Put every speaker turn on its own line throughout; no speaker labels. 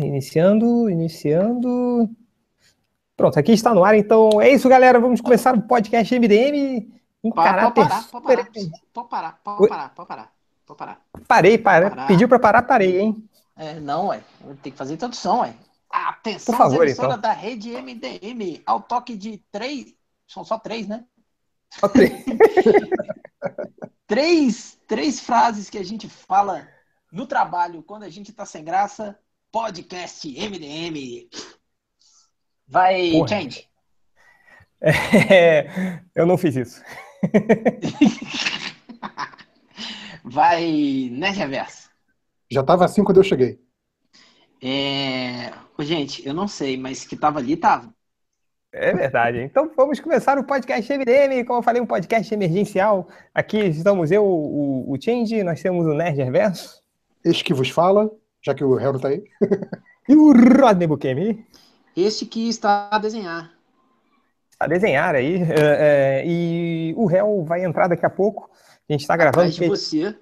Iniciando, iniciando. Pronto, aqui está no ar, então é isso, galera. Vamos começar o podcast MDM
em pode, caráter. Pode parar, pode parar, pode parar, pode parar, pode parar, pode parar.
Parei, parei. Parar. Pediu para parar, parei, hein?
É, não, ué. Tem que fazer introdução, ué. Atenção,
Por favor, então.
da rede MDM, ao toque de três. São só três, né?
Só três.
três, três frases que a gente fala no trabalho quando a gente tá sem graça podcast MDM. Vai, Porra. Change.
É, eu não fiz isso.
Vai, né, Reverso?
Já tava assim quando eu cheguei.
É... Gente, eu não sei, mas que tava ali, tava.
É verdade. Então vamos começar o podcast MDM, como eu falei, um podcast emergencial. Aqui estamos eu, o, o Change, nós temos o Nerd Reverso.
Este que vos fala, já que o réu não tá aí.
e o Rodney Bukemi?
Esse que está a desenhar.
Está a desenhar aí. É, é, e o réu vai entrar daqui a pouco. A gente está gravando.
Atrás de você.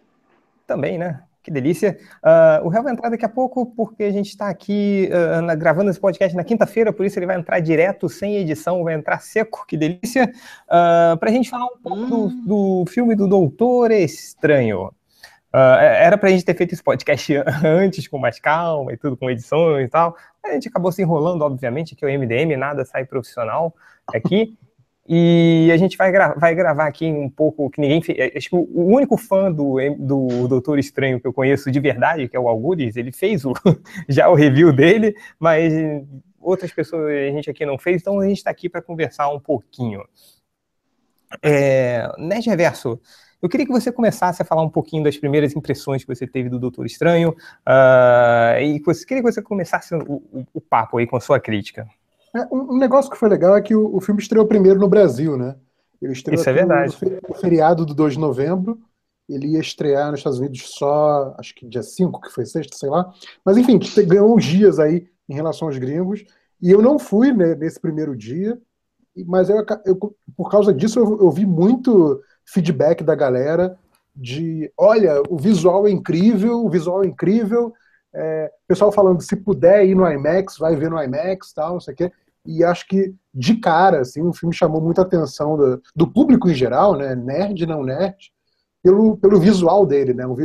Também, né? Que delícia. Uh, o réu vai entrar daqui a pouco porque a gente está aqui uh, na, gravando esse podcast na quinta-feira, por isso ele vai entrar direto, sem edição, vai entrar seco, que delícia. Uh, Para a gente falar um pouco hum. do, do filme do Doutor Estranho. Uh, era para a gente ter feito esse podcast antes, com mais calma e tudo, com edição e tal. A gente acabou se enrolando, obviamente, que o MDM, nada sai profissional aqui. E a gente vai, gra vai gravar aqui um pouco que ninguém. Acho que o único fã do, do Doutor Estranho que eu conheço de verdade, que é o Algures, ele fez o, já o review dele, mas outras pessoas a gente aqui não fez, então a gente está aqui para conversar um pouquinho. É, Nerd Reverso, eu queria que você começasse a falar um pouquinho das primeiras impressões que você teve do Doutor Estranho uh, e queria que você começasse o, o, o, papo aí com a sua crítica.
É, um, negócio que foi legal é que o, o, filme estreou primeiro no Brasil, né?
Ele estreou Isso é verdade.
No feriado do 2 de novembro. Ele ia estrear nos Estados Unidos só, acho que dia 5, que foi sexta, sei lá. Mas enfim, ganhou uns dias aí em relação aos gringos. E eu não fui né, nesse primeiro dia, mas eu, eu, por causa disso eu, eu vi muito feedback da galera de, olha, o visual é incrível, o visual é incrível, é, pessoal falando, se puder ir no IMAX, vai ver no IMAX, tal, não sei o quê, e acho que, de cara, assim, o filme chamou muita atenção do, do público em geral, né, nerd, não nerd, pelo, pelo visual dele, né, o,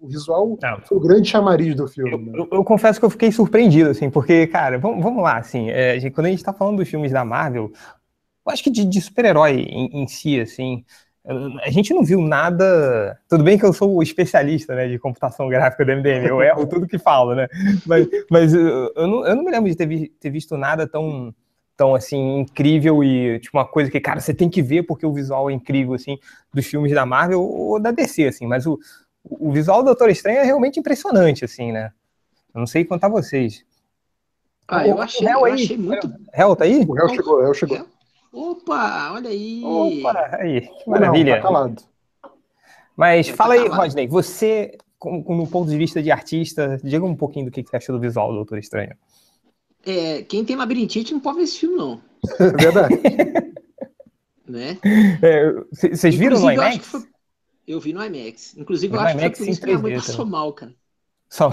o visual não. foi o grande chamariz do filme.
Eu, né? eu, eu, confesso que eu fiquei surpreendido, assim, porque, cara, vamos, vamos lá, assim, é, quando a gente tá falando dos filmes da Marvel, eu acho que de, de super-herói em, em si, assim, a gente não viu nada. Tudo bem que eu sou o especialista né, de computação gráfica do MDM, eu erro tudo que falo, né? Mas, mas eu, não, eu não me lembro de ter, vi, ter visto nada tão, tão assim incrível e tipo uma coisa que cara você tem que ver porque o visual é incrível assim dos filmes da Marvel ou da DC assim mas o, o visual do Doutor Estranho é realmente impressionante assim né eu não sei quanto a vocês
ah eu achei, eu achei muito
Hell tá aí
o Hell chegou o Hell chegou
Opa, olha aí.
Opa, aí, que maravilha. Não, tá calado. Mas tá fala aí, Rodney, você, com, com, no ponto de vista de artista, diga um pouquinho do que você achou do visual do Doutor Estranho.
É, quem tem labirintite não pode ver esse filme, não.
É verdade.
né?
Vocês é, viram no IMAX? Eu, foi...
eu, vi no IMAX. Inclusive, eu acho IMAX que foi por isso que minha mãe passou mal, cara.
Só.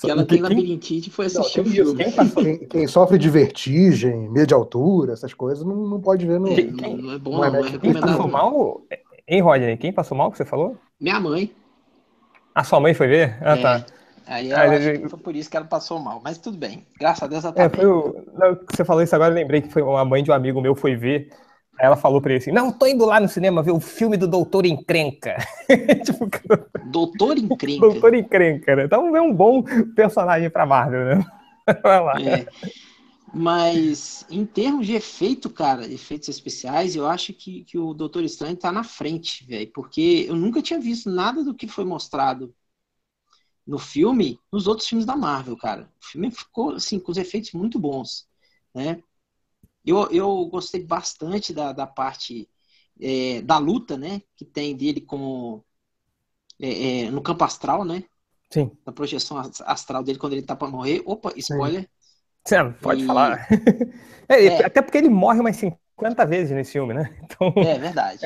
Que ela tem labirintite e foi assistir o filme.
Quem, quem, sofre de vertigem, medo de altura, essas coisas, não, não pode ver no.
Quem, não é bom, não, não é
Quem passou mal? Hein, Rodney? Quem passou mal que você falou?
Minha mãe.
A sua mãe foi ver? Ah,
é.
tá.
Aí ela, ah, foi por isso que ela passou mal, mas tudo bem. Graças a Deus ela tá
é, foi o... Não, você falou isso agora, eu lembrei que foi uma mãe de um amigo meu foi ver ela falou pra ele assim: Não, tô indo lá no cinema ver o filme do Doutor Encrenca.
tipo, Doutor Encrenca?
Doutor Encrenca, né? Então é um bom personagem pra Marvel, né?
Vai lá. É. Mas em termos de efeito, cara, efeitos especiais, eu acho que, que o Doutor Estranho tá na frente, velho. Porque eu nunca tinha visto nada do que foi mostrado no filme nos outros filmes da Marvel, cara. O filme ficou, assim, com os efeitos muito bons, né? Eu, eu gostei bastante da, da parte é, da luta, né? Que tem dele com é, é, no campo astral, né?
Sim.
Da projeção astral dele quando ele tá para morrer. Opa, spoiler.
Sim, pode e... falar. É, é, até porque ele morre umas 50 vezes nesse filme, né?
Então... É verdade.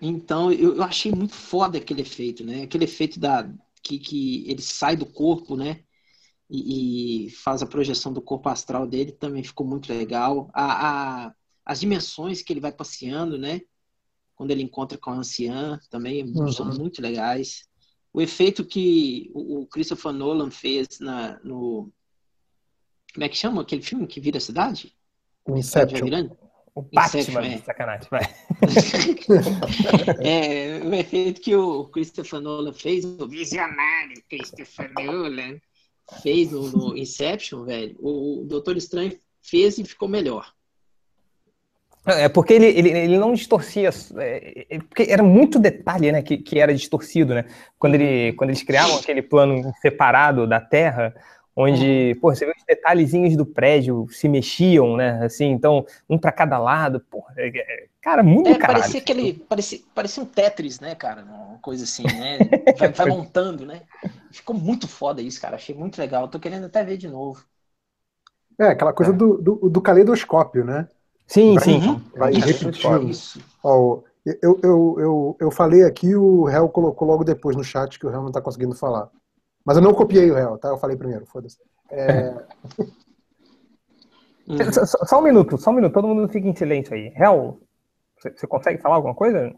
Então, eu, eu achei muito foda aquele efeito, né? Aquele efeito da, que, que ele sai do corpo, né? E, e, faz a projeção do corpo astral dele, também ficou muito legal. A, a, as dimensões que ele vai passeando, né? Quando ele encontra com a anciã, também uhum. são muito legais. O efeito que o, Christopher Nolan fez na, no. Como é que chama aquele filme que vira a cidade?
O Inception.
O Batman, é. sacanagem, vai.
é, o efeito que o Christopher Nolan fez, o visionário Christopher Nolan fez no, no Inception, velho, o, o Doutor Estranho fez e ficou melhor.
É porque ele, ele, ele não distorcia, é, é, porque era muito detalhe, né, que, que era distorcido, né? Quando, ele, quando eles criavam aquele plano separado da Terra, onde, pô, você vê os detalhezinhos do prédio se mexiam, né? Assim, então, um para cada lado, pô, é, é, cara, muito é, caralho.
Parecia aquele, parecia, parecia um Tetris, né, cara? Uma coisa assim, né? Vai, vai, montando, né? Ficou muito foda isso, cara. Achei muito legal. Tô querendo até ver de novo.
É, aquela coisa é. Do, do, do, caleidoscópio, né?
Sim, vai, sim.
Vai repetindo. Isso. Ó, eu, eu, eu, eu falei aqui, o réu colocou logo depois no chat que o réu não tá conseguindo falar. Mas eu não copiei o réu, tá? Eu falei primeiro, foda-se. É...
só, só, um minuto, só um minuto, todo mundo fica em silêncio aí. Réu, você, consegue falar alguma coisa?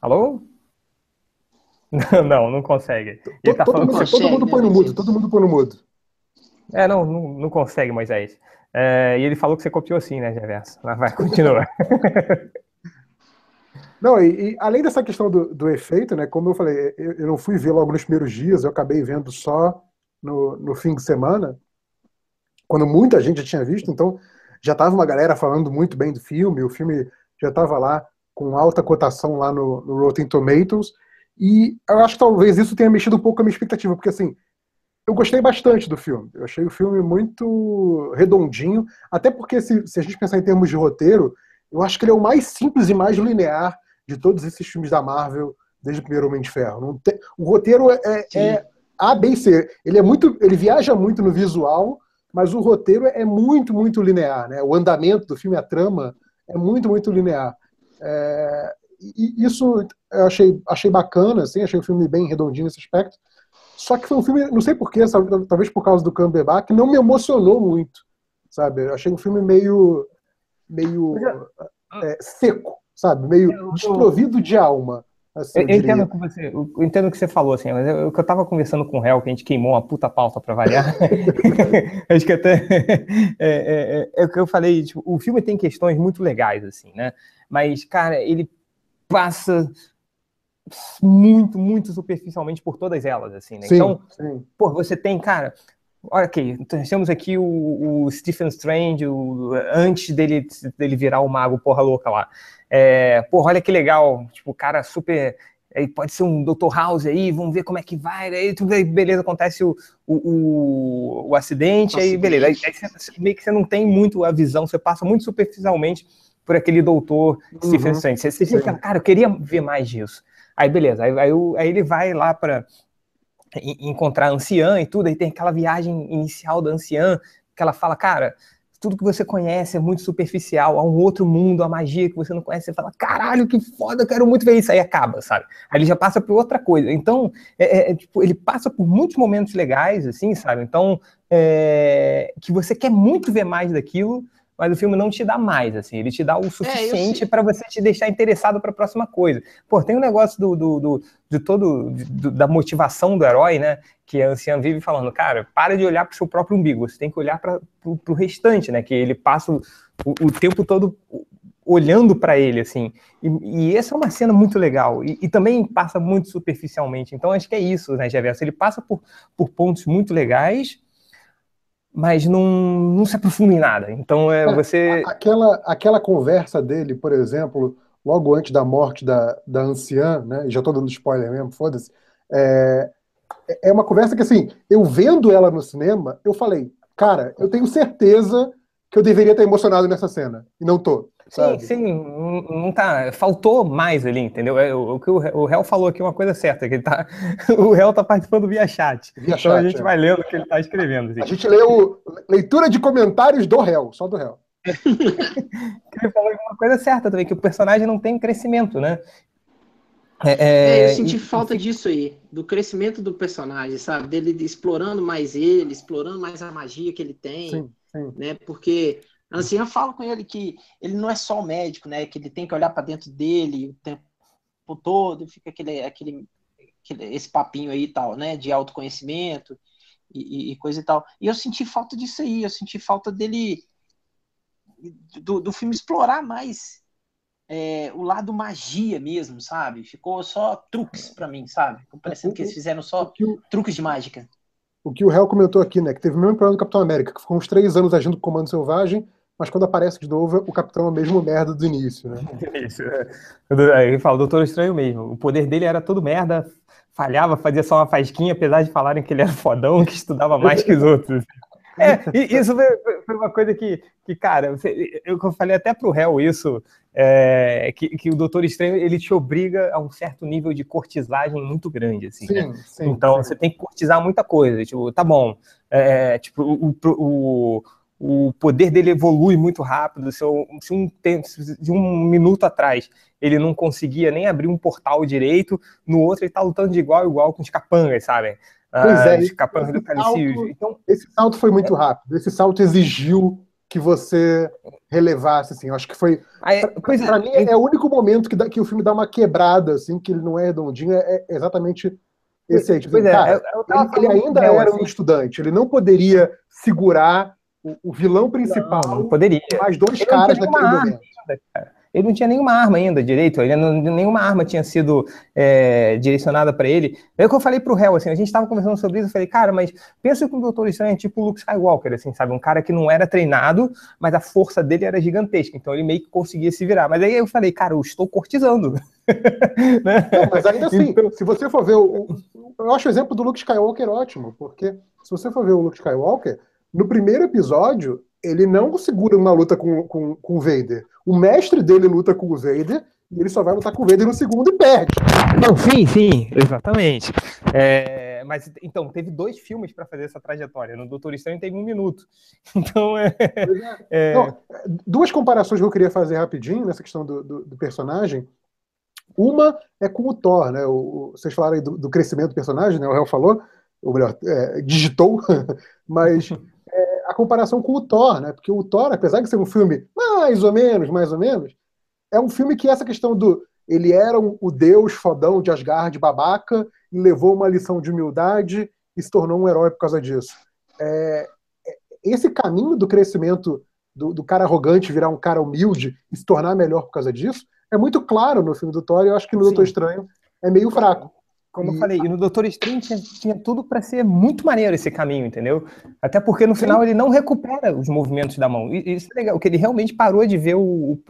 Alô? Não, não, consegue.
Ele tá todo, falando mundo, todo mundo põe no mudo, todo mundo põe no mudo.
É, não, não, não consegue, Moisés. É, e ele falou que você copiou sim, né, Gerverso? Mas vai, continua.
Não, e, e, além dessa questão do, do, efeito, né? Como eu falei, eu, eu, não fui ver logo nos primeiros dias, eu acabei vendo só no, no fim de semana, quando muita gente já tinha visto, então já estava uma galera falando muito bem do filme, o filme já estava lá com alta cotação lá no, no Rotten Tomatoes, e eu acho que talvez isso tenha mexido um pouco a minha expectativa, porque assim, eu gostei bastante do filme. Eu achei o filme muito redondinho, até porque se, se a gente pensar em termos de roteiro, eu acho que ele é o mais simples e mais linear de todos esses filmes da Marvel desde o primeiro Homem de Ferro. Tem, o roteiro é, é, é, A, B e C. Ele é muito, ele viaja muito no visual, mas o roteiro é muito, muito linear. Né? O andamento do filme, a trama, é muito, muito linear. É, e isso eu achei, achei bacana, assim, achei o filme bem redondinho nesse aspecto. Só que foi um filme, não sei porquê, talvez por causa do Cumberbatch, que não me emocionou muito, sabe? Eu achei um filme meio, meio é, seco, sabe? Meio eu, desprovido de alma.
Assim, eu, eu entendo que você, eu entendo o que você falou, assim, mas eu, eu tava conversando com o réu, que a gente queimou uma puta pauta para variar. Acho que até é, é, é, é, o que eu falei, tipo, o filme tem questões muito legais, assim, né? Mas, cara, ele passa muito, muito superficialmente por todas elas, assim, né?
Sim, então, sim.
pô, você tem, cara, olha aqui, nós temos aqui o, o Stephen Strange, o, antes dele, dele virar o mago porra louca lá. É, porra, olha que legal, tipo, o cara super. Aí pode ser um Dr. House aí, vamos ver como é que vai. Aí tudo aí, beleza, acontece o, o, o, o acidente, aí beleza. Aí, aí você, meio que você não tem muito a visão, você passa muito superficialmente por aquele doutor uhum. Stephen Strange. Você, você fica, cara, eu queria ver mais disso. Aí beleza, aí, aí, aí ele vai lá para encontrar a anciã e tudo, aí tem aquela viagem inicial da anciã, que ela fala, cara, tudo que você conhece é muito superficial, há um outro mundo, a magia que você não conhece, você fala, caralho, que foda, eu quero muito ver isso, aí acaba, sabe? Aí ele já passa por outra coisa. Então, é, é, tipo, ele passa por muitos momentos legais, assim, sabe? Então, é, que você quer muito ver mais daquilo, mas o filme não te dá mais, assim, ele te dá o é, suficiente é, para você te deixar interessado para a próxima coisa. Pô, tem um negócio do, do, do de todo do, da motivação do herói, né? Que a anciã vive falando, cara, para de olhar para o seu próprio umbigo, você tem que olhar para o restante, né? Que ele passa o, o tempo todo olhando para ele, assim. E, e, essa é uma cena muito legal. E, e, também passa muito superficialmente. Então, acho que é isso, né, Gervais? Ele passa por, por pontos muito legais, mas não, não se aprofunda em nada. Então é, é você.
Aquela, aquela conversa dele, por exemplo, logo antes da morte da, da anciã, né? Já estou dando spoiler mesmo, foda-se. É, é uma conversa que, assim, eu vendo ela no cinema, eu falei, cara, eu tenho certeza que eu deveria estar emocionado nessa cena. E não tô. Sabe?
Sim, sim, não tá. Faltou mais ali, entendeu? É, o, que o Réu falou aqui é uma coisa certa, que ele tá. O Réu tá participando via chat. Via então chat, a gente é. vai lendo o que ele tá escrevendo.
Assim. A gente leu leitura de comentários do réu, só do réu.
ele falou uma coisa certa também, que o personagem não tem crescimento, né?
É, é, é, eu senti e, falta e... disso aí, do crescimento do personagem, sabe? Dele explorando mais ele, explorando mais a magia que ele tem, sim, sim. né? Porque assim eu falo com ele que ele não é só o médico, né? Que ele tem que olhar para dentro dele o tempo todo, fica aquele, aquele, aquele esse papinho aí e tal, né? De autoconhecimento e, e, coisa e tal. E eu senti falta disso aí, eu senti falta dele do, do filme explorar mais é, o lado magia mesmo, sabe? Ficou só truques para mim, sabe? Ficou parecendo que eles fizeram só o, truques de mágica.
O que o Hell comentou aqui, né? Que teve o mesmo problema do Capitão América, que ficou uns três anos agindo com Comando Selvagem, mas quando aparece de novo, o Capitão é o mesmo merda do início, né? Isso,
é. Ele fala, o Doutor Estranho mesmo. O poder dele era todo merda, falhava, fazia só uma fasquinha, apesar de falarem que ele era fodão, que estudava mais que os outros. É, isso foi, uma coisa que, que cara, eu, eu falei até pro réu isso, é, que, que, o Doutor Estranho ele te obriga a um certo nível de cortisagem muito grande, assim, sim, né? sim, Então sim. você tem que cortizar muita coisa, tipo, tá bom, é, tipo, o, o, o poder dele evolui muito rápido, se, eu, se um tempo, de um minuto atrás ele não conseguia nem abrir um portal direito, no outro ele tá lutando de igual a igual com os capangas, sabe?
Pois ah, é, escapando do Calicídio. Então, esse salto foi muito rápido. Esse salto exigiu que você relevasse, assim. Eu acho que foi. Para é, mim, é, é, o único momento que, dá, que o filme dá uma quebrada, assim, que ele não é redondinho, é, é exatamente esse aí. Tipo, é, cara, ele, ele, ainda era assim. um estudante, ele não poderia segurar o, o vilão principal. Não,
não poderia.
Mais dois caras naquele momento.
Cara ele não tinha nenhuma arma ainda direito, ele não, nenhuma arma tinha sido é, direcionada para ele. É o que eu falei pro réu, assim, a gente estava conversando sobre isso, eu falei, cara, mas pensa que o Doutor Estranho é tipo o Luke Skywalker, assim, sabe? Um cara que não era treinado, mas a força dele era gigantesca, então ele meio que conseguia se virar. Mas aí eu falei, cara, eu estou cortizando.
né? não, mas ainda assim, então... se você for ver, o, eu acho o exemplo do Luke Skywalker ótimo, porque se você for ver o Luke Skywalker, no primeiro episódio, ele não segura uma luta com, com, com o Vader. O mestre dele luta com o Vader e ele só vai lutar com o Vader no segundo e perde.
Não, sim, sim, exatamente. É, mas então, teve dois filmes para fazer essa trajetória. No Doutor Estranho teve um minuto. Então, é. é.
é... Não, duas comparações que eu queria fazer rapidinho nessa questão do, do, do personagem. Uma é com o Thor, né? O, vocês falaram aí do, do crescimento do personagem, né? O Real falou, ou melhor, é, digitou, mas a comparação com o Thor, né? Porque o Thor, apesar de ser um filme mais ou menos, mais ou menos, é um filme que essa questão do ele era um, o deus fodão de Asgard, babaca, e levou uma lição de humildade e se tornou um herói por causa disso. É, é, esse caminho do crescimento do, do, cara arrogante virar um cara humilde e se tornar melhor por causa disso é muito claro no filme do Thor e eu acho que no Sim. Doutor Estranho é meio fraco.
Como e... eu falei, e no Doutor Estranho tinha, tinha tudo para ser muito maneiro esse caminho, entendeu? Até porque no final Sim. ele não recupera os movimentos da mão. E, isso é legal, que ele realmente parou de ver o, o.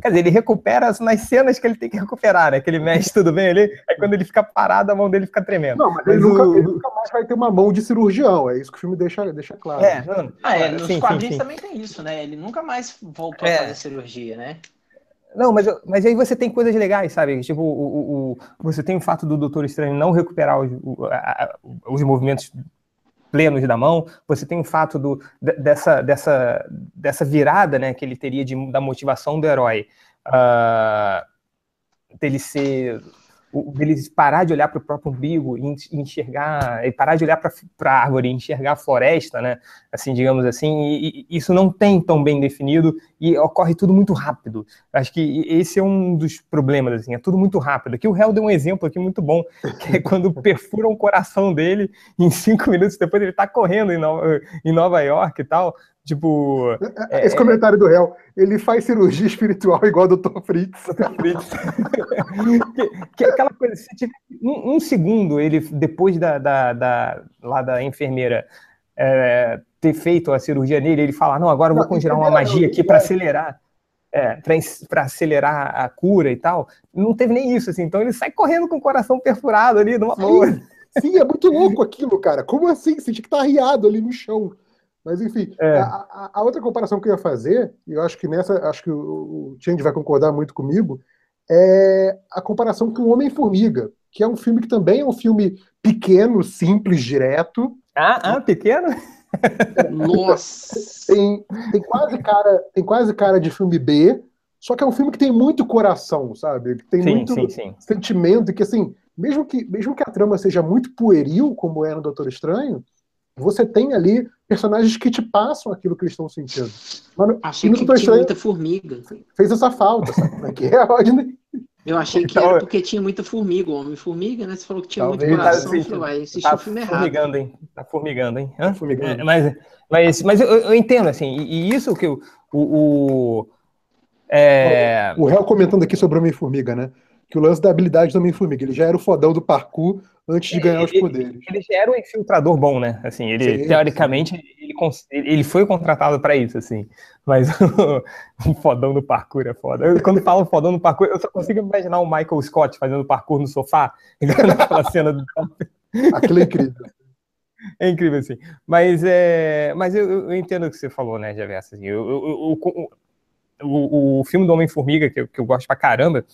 Quer dizer, ele recupera nas cenas que ele tem que recuperar, né? Que ele mexe tudo bem ali, aí quando ele fica parado, a mão dele fica tremendo.
Não, mas, mas ele, o... nunca, ele, nunca, mais vai ter uma mão de cirurgião, é isso que o filme deixa, deixa claro.
É, não, ah, é, nos sim, quadrinhos sim, sim. também tem isso, né? Ele nunca mais voltou é. a fazer cirurgia, né?
Não, mas, mas aí você tem coisas legais, sabe? Tipo, o, o, você tem o fato do Doutor Estranho não recuperar os, a, os movimentos plenos da mão, você tem o fato do, dessa, dessa, dessa virada né, que ele teria de, da motivação do herói, uh, dele ser dele parar de olhar para o próprio umbigo e enxergar, e parar de olhar para a árvore e enxergar a floresta, né? Assim, digamos assim, e, e, isso não tem tão bem definido e ocorre tudo muito rápido. Acho que esse é um dos problemas, assim, é tudo muito rápido. Aqui o Hell deu um exemplo aqui muito bom, que é quando perfuram o coração dele, em cinco minutos depois ele está correndo em Nova, em Nova York e tal. Tipo.
É, Esse é, comentário do réu, ele faz cirurgia espiritual igual o Dr. Fritz.
Fritz. que, que, é aquela coisa, se tiver um, um, segundo, ele, depois da, da, da lá da enfermeira é, ter feito a cirurgia nele, ele fala: Não, agora eu vou conjurar uma magia aqui para acelerar. É, para acelerar a cura e tal, não teve nem isso, assim. Então ele sai correndo com o coração perfurado ali, numa boa.
Sim, é muito louco aquilo, cara. Como assim? Você tinha que estar tá arriado ali no chão. Mas, enfim, é. a, a, outra comparação que eu ia fazer, e eu acho que nessa, acho que o, o Change vai concordar muito comigo, é a comparação com Homem-Formiga, que é um filme que também é um filme pequeno, simples, direto.
Ah, ah pequeno?
Nossa!
Tem, tem, quase cara, tem quase cara de filme B, Só que é um filme que tem muito coração, sabe? Que tem sim, muito sim, sim. sentimento, e que assim, mesmo que, mesmo que a trama seja muito pueril, como é no Doutor Estranho, você tem ali personagens que te passam aquilo que eles estão sentindo.
Mano, Achei que tinha Estranho muita formiga.
Fez essa falta, sabe? Como é que é, Rodney?
Eu achei que então, era porque tinha muita formiga, Homem-Formiga, né? Você falou que tinha muito coração, tá, falei,
tá o filme formigando, errado. Hein? Tá formigando, hein? Tá formigando. É, mas mas, mas eu, eu, entendo, assim, e, e isso que o... o, o
é... O réu comentando aqui sobre o Homem-Formiga, né? Que o lance da habilidade do Homem-Formiga, ele já era o fodão do parkour antes de ganhar
ele,
os poderes.
Ele já era um infiltrador bom, né? Assim, ele, sim, teoricamente, sim. Ele, ele foi contratado para isso, assim. Mas o fodão do parkour é foda. Eu, quando falo fodão do parkour, eu só consigo imaginar o Michael Scott fazendo parkour no sofá, naquela cena do.
Aquilo é incrível.
É incrível, assim. Mas, é, mas eu, eu entendo o que você falou, né, Javersa? Assim, eu, eu, o, o filme do Homem-Formiga, que, que eu gosto pra caramba,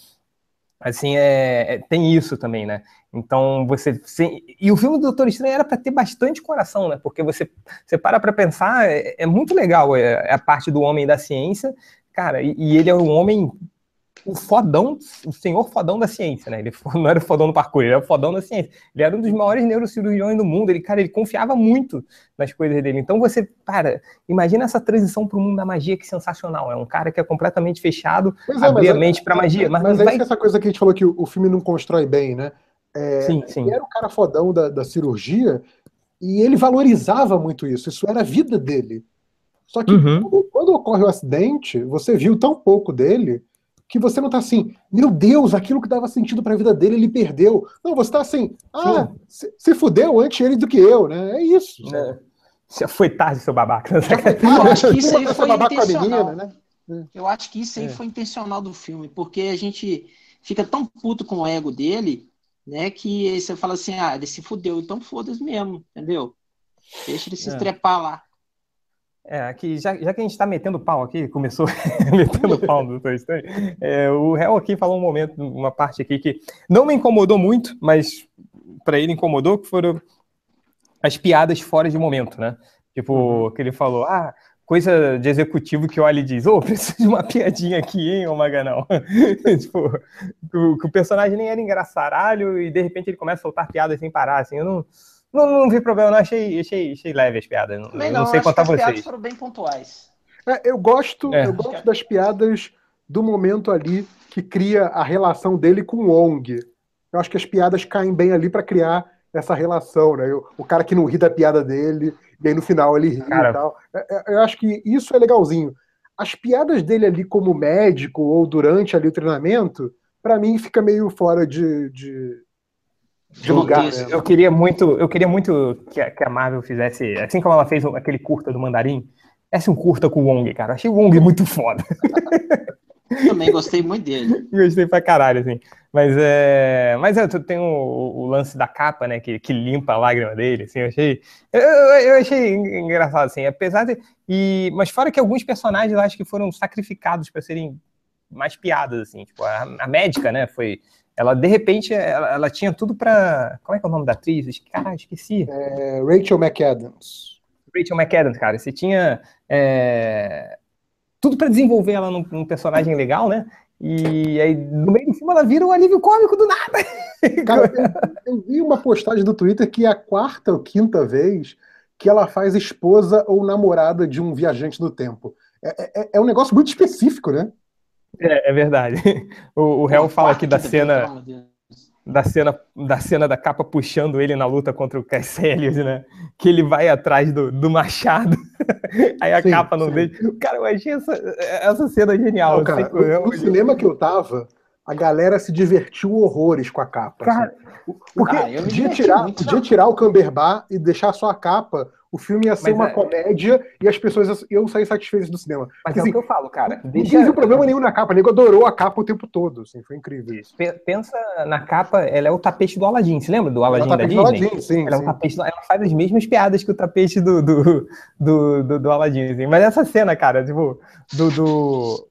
assim, é, é, tem isso também, né? Então, você... e o filme do Doutor Estranho era para ter bastante coração, né? Porque você, você para para pensar, é, é, muito legal é, é, a parte do homem da ciência, cara, e, e ele é um homem o fodão, o senhor fodão da ciência, né? Ele não era o fodão do parkour, ele era o fodão da ciência. Ele era um dos maiores neurocirurgiões do mundo. Ele, cara, ele confiava muito nas coisas dele. Então você, cara, imagina essa transição para o mundo da magia que sensacional. É um cara que é completamente fechado, é, abrir a é, mente para magia.
Mas, mas é vai... essa coisa que a gente falou que o, filme não constrói bem, né? É, sim, sim. Ele era o cara fodão da, da cirurgia e ele valorizava muito isso. Isso era a vida dele. Só que uhum. quando, quando ocorre o acidente, você viu tão pouco dele que você não tá assim, meu Deus, aquilo que dava sentido para a vida dele, ele perdeu. Não, você tá assim, ah, se, se, fudeu antes ele do que eu, né? É isso. É.
Já foi tarde, seu babaca.
Eu acho que isso aí foi intencional. Menina, né? Eu acho que isso aí é. foi intencional do filme, porque a gente fica tão puto com o ego dele, né, que você fala assim, ah, ele se fudeu, então foda-se mesmo, entendeu? Deixa ele se é. estrepar lá.
É, aqui, já, já que a gente está metendo pau aqui, começou metendo pau no Estranho, é, o réu aqui falou um momento, uma parte aqui que não me incomodou muito, mas para ele incomodou, que foram as piadas fora de momento, né? Tipo, uhum. que ele falou, ah, coisa de executivo que olha e diz, ô, oh, preciso de uma piadinha aqui, hein, ô Maganão? tipo, o, que o personagem nem era engraçaralho e de repente ele começa a soltar piadas sem parar, assim, eu não não, não vi problema, não. Achei, achei, achei leve as piadas. Não, não, não sei quanto a vocês. As piadas
foram bem pontuais.
É, eu gosto, é. eu gosto das piadas do momento ali que cria a relação dele com o Ong. Eu acho que as piadas caem bem ali para criar essa relação, né? O, o, cara que não ri da piada dele, e aí no final ele ri cara... e tal. É, é, eu acho que isso é legalzinho. As piadas dele ali como médico ou durante ali o treinamento, para mim fica meio fora de, de,
de lugar. Isso. Eu queria muito, eu queria muito que a, que a, Marvel fizesse, assim como ela fez aquele curta do Mandarim, esse um curta com o Wong, cara. Achei o Wong muito foda.
Também gostei muito dele.
gostei pra caralho, assim. Mas é. Mas é, tem o, o, lance da capa, né? Que, que limpa a lágrima dele, assim, eu achei. Eu, eu achei engraçado, assim. Apesar de. E, mas fora que alguns personagens eu acho que foram sacrificados para serem mais piadas, assim. Tipo, a, a médica, né? Foi ela, de repente, ela, ela tinha tudo para. Como é que é o nome da atriz? Cara, esqueci.
É, Rachel McAdams.
Rachel McAdams, cara. Você tinha é, tudo para desenvolver ela num, num, personagem legal, né? E aí, no meio do filme, ela vira um alívio cômico do nada.
Cara, eu, eu vi uma postagem do Twitter que é a quarta ou quinta vez que ela faz esposa ou namorada de um viajante do tempo. É, é, é um negócio muito específico, né?
É, é verdade. O, o réu fala aqui da cena da cena da cena da capa puxando ele na luta contra o Caecilius, né? Que ele vai atrás do, do machado, aí a sim, capa não sim. deixa. Cara, eu achei essa, essa cena genial. Não,
cara, no, no cinema que eu tava, a galera se divertiu horrores com a capa. Cara, assim. Porque ah, podia, tirar, podia tirar o Camberbar e deixar só a capa o filme ia ser Mas uma é... comédia e as pessoas iam sair satisfeitas do cinema.
Mas Porque, é assim, o que eu falo, cara.
Deixa... Não viu problema nenhum na capa, o nego adorou a capa o tempo todo, assim, foi incrível. Isso.
Pensa na capa, ela é o tapete do Aladdin, você lembra do Aladdin é da Disney? Aladdin, sim, ela, sim. É um tapete, ela faz as mesmas piadas que o tapete do, do, do, do, do Aladdin, assim. Mas essa cena, cara, tipo, do, do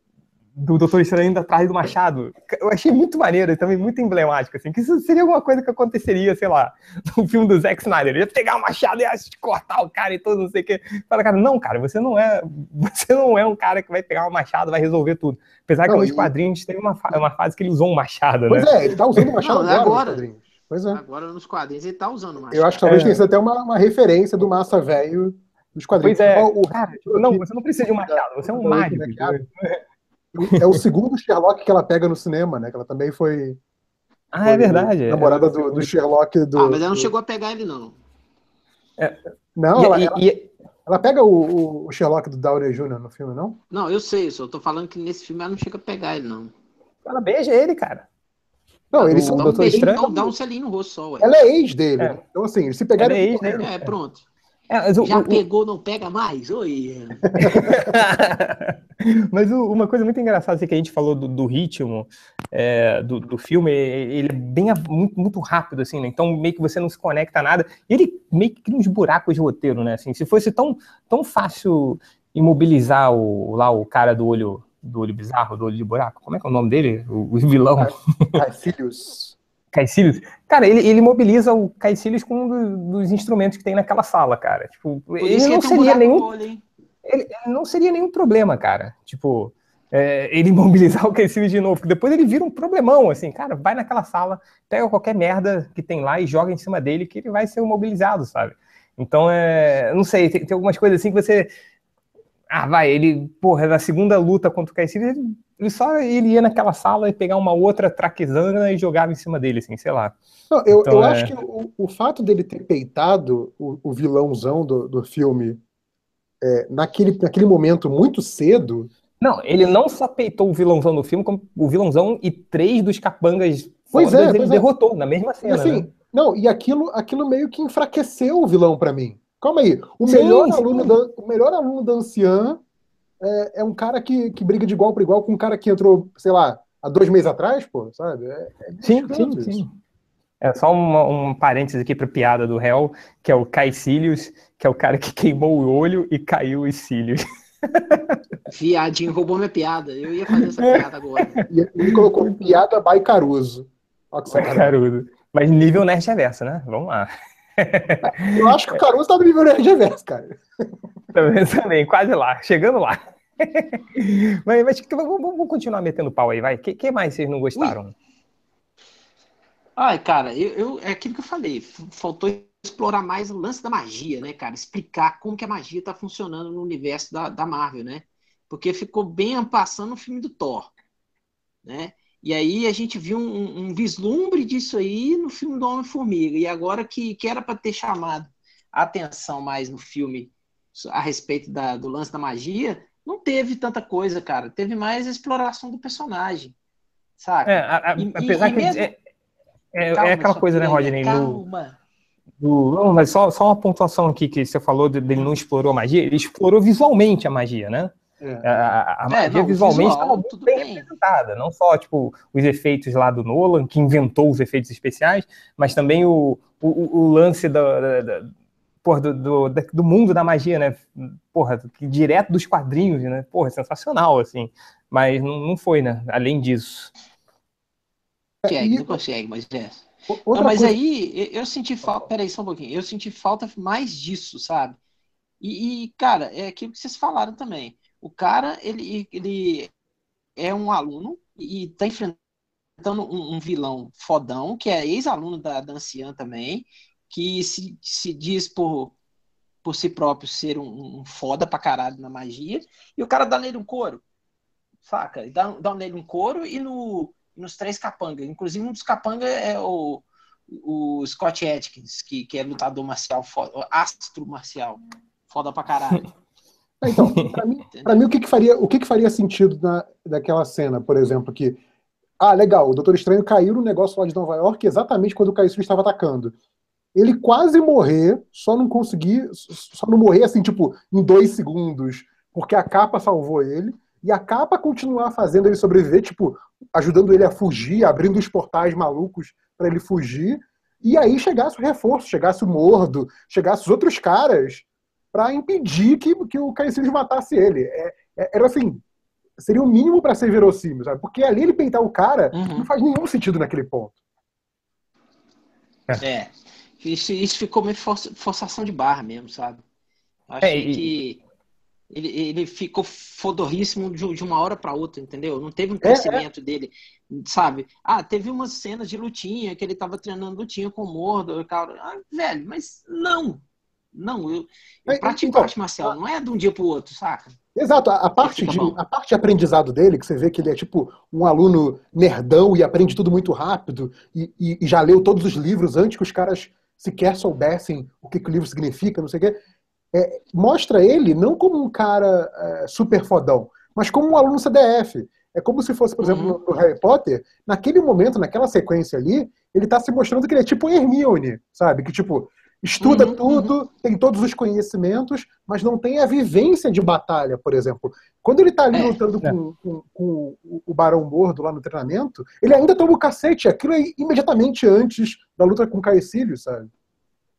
do Doutor Estranho indo atrás do machado. Eu achei muito maneiro e também muito emblemático, assim, que isso seria alguma coisa que aconteceria, sei lá, no filme do Zack Snyder. Ele ia pegar o machado e ia cortar o cara e todo, não sei o quê. Fala, cara, não, cara, você não é. Você não é um cara que vai pegar o machado vai resolver tudo. Apesar não, que nos e... quadrinhos tem uma, uma fase que ele usou um machado,
pois
né?
Pois é, ele tá usando o machado
não, agora, agora. Nos
quadrinhos. Pois é.
Agora nos quadrinhos ele tá usando o machado.
Eu acho que talvez é. tenha sido até uma, uma referência do Massa Velho dos quadrinhos.
Pois é. O, cara, não, você não precisa de um machado, você é um mágico.
É o segundo Sherlock que ela pega no cinema, né? Que ela também foi.
Ah, é verdade.
Namorada do, do, Sherlock do.
Ah, mas ela não chegou a pegar ele, não.
É, não, e, ela, e, ela, e... ela, pega o, o, Sherlock do Downey Jr. no filme, não?
Não, eu sei, só tô falando que nesse filme ela não chega a pegar ele, não.
Ela beija ele, cara.
Não, eles
são. Dá um, Estranho, dá um selinho no rosto só, ué.
Ela é ex dele. É. Então, assim, se pegarem.
É ex dele. É, pronto. É, o, Já o, pegou, não pega mais? Oi!
mas o, uma coisa muito engraçada assim, que a gente falou do, do ritmo é, do, do, filme, ele é bem muito, muito, rápido, assim, né? Então meio que você não se conecta a nada. Ele meio que cria uns buracos de roteiro, né? Assim, se fosse tão, tão fácil imobilizar o, lá o cara do olho do olho bizarro, do olho de buraco, como é que é o nome dele? O, o vilão.
Caecilius.
Caecilius. Cara, ele, ele mobiliza o Caecilius com um do, dos instrumentos que tem naquela sala, cara. Tipo, ele não seria um nenhum. ele, ele, não seria nenhum problema, cara. Tipo, é, ele mobilizar o Caecilius de novo, porque depois ele vira um problemão, assim, cara, vai naquela sala, pega qualquer merda que tem lá e joga em cima dele que ele vai ser mobilizado, sabe? Então, é, não sei, tem, tem algumas coisas assim que você ah, vai, ele, porra, na segunda luta contra o Caecilius, ele, ele só ele ia naquela sala e pegar uma outra traquezana e jogava em cima dele, assim, sei lá.
Não, eu, então, eu é... acho que o, o, fato dele ter peitado o, o vilãozão do, do filme é, naquele, naquele momento muito cedo.
Não, ele não só peitou o vilãozão do filme, como o vilãozão e três dos capangas
pois é,
ele
pois
é. derrotou na mesma cena. E assim, né?
Não, e aquilo, aquilo meio que enfraqueceu o vilão para mim. Calma aí. O, sim, melhor, sim. Aluno da, o melhor aluno da anciã é, é um cara que, que briga de igual para igual com um cara que entrou, sei lá, há dois meses atrás, pô, sabe? É,
é sim, sim, sim. É só uma, um parênteses aqui para piada do réu, que é o Caecilius, que é o cara que queimou o olho e caiu os cílios.
Viadinho, roubou minha piada. Eu ia fazer essa piada agora.
E ele colocou piada by Caruso.
By Caruso. Mas nível Nerd Reverso, né? Vamos lá.
Eu acho que o Caruso tá no nível Nerd Reverso, cara.
Também, também, quase lá, chegando lá. mas, mas vamos, vamos, continuar metendo pau aí, vai. O que, que, mais vocês não gostaram? Ui.
Ai, cara, eu, eu, é aquilo que eu falei. Faltou explorar mais o lance da magia, né, cara? Explicar como que a magia tá funcionando no universo da, da Marvel, né? Porque ficou bem passando no filme do Thor, né? E aí a gente viu um, um vislumbre disso aí no filme do Homem-Formiga. E agora que, que era para ter chamado a atenção mais no filme a respeito da, do lance da magia, não teve tanta coisa, cara. Teve mais a exploração do personagem. Sabe?
É, e, apesar e, que. Mesmo... É, é, calma, é, aquela coisa, né, Rodney? Calma. No, não, mas só, só uma pontuação aqui que você falou dele não explorou a magia. Ele explorou visualmente a magia, né? É. A, a magia é, não, visualmente estava muito bem, bem, representada, não só tipo, os efeitos lá do Nolan, que inventou os efeitos especiais, mas também o, o, o lance da, da, porra, do, do, do, mundo da magia, né? Porra, direto dos quadrinhos, né? Porra, sensacional, assim. Mas não, não foi, né? Além disso.
Consegue, não consegue, mas é. Não, mas coisa... aí eu senti falta. Peraí, só um pouquinho. Eu senti falta mais disso, sabe? E, e, cara, é aquilo que vocês falaram também. O cara, ele, ele é um aluno e está enfrentando um, um, vilão fodão, que é ex-aluno da, da anciã também, que se, se diz por, por si próprio ser um, um, foda pra caralho na magia, e o cara dá nele um couro, saca? Dá, dá nele um couro e no, nos três capangas. Inclusive, um dos capangas é o, o Scott Atkins, que, que é lutador marcial, foda, astro marcial, foda pra caralho.
Então, para mim, mim, o, que, que, faria, o que, que faria sentido na, daquela cena, por exemplo, que. Ah, legal, o Doutor Estranho caiu no negócio lá de Nova York exatamente quando o Caio estava atacando. Ele quase morrer, só não conseguir, só não morrer assim, tipo, em dois segundos, porque a capa salvou ele, e a capa continuar fazendo ele sobreviver, tipo, ajudando ele a fugir, abrindo os portais malucos para ele fugir, e aí chegasse o reforço, chegasse o Mordo, chegasse os outros caras para impedir que, que o Caecilius matasse ele. É, é, era assim, seria o mínimo para ser verossímil, sabe? Porque ali ele peitar o cara uhum. não faz nenhum sentido naquele ponto.
É. é. Isso, isso ficou meio forçação de barra mesmo, sabe? Achei é, e... que ele, ele ficou fodorríssimo de, de uma hora para outra, entendeu? Não teve um crescimento é, é. dele, sabe? Ah, teve umas cenas de lutinha que ele tava treinando lutinha com o Mordo, cara. Ah, velho, mas não. Não, eu, eu pratico então, arte marcial, não é de um dia pro outro, saca?
Exato, a, a parte de, a parte de aprendizado dele, que você vê que ele é tipo um aluno nerdão e aprende tudo muito rápido e, e, e já leu todos os livros antes que os caras sequer soubessem o que, que o livro significa, não sei o quê é, mostra ele não como um cara é, super fodão, mas como um aluno CDF. É como se fosse, por exemplo, uhum. no, Harry Potter, naquele momento, naquela sequência ali, ele está se mostrando que ele é tipo Hermione, sabe? Que, tipo, estuda uhum, tudo, uhum. tem todos os conhecimentos, mas não tem a vivência de batalha, por exemplo. Quando ele está ali é, lutando é. Com, com, com, o Barão Mordo lá no treinamento, ele ainda toma o cacete. Aquilo é imediatamente antes da luta com o Caecílio, sabe?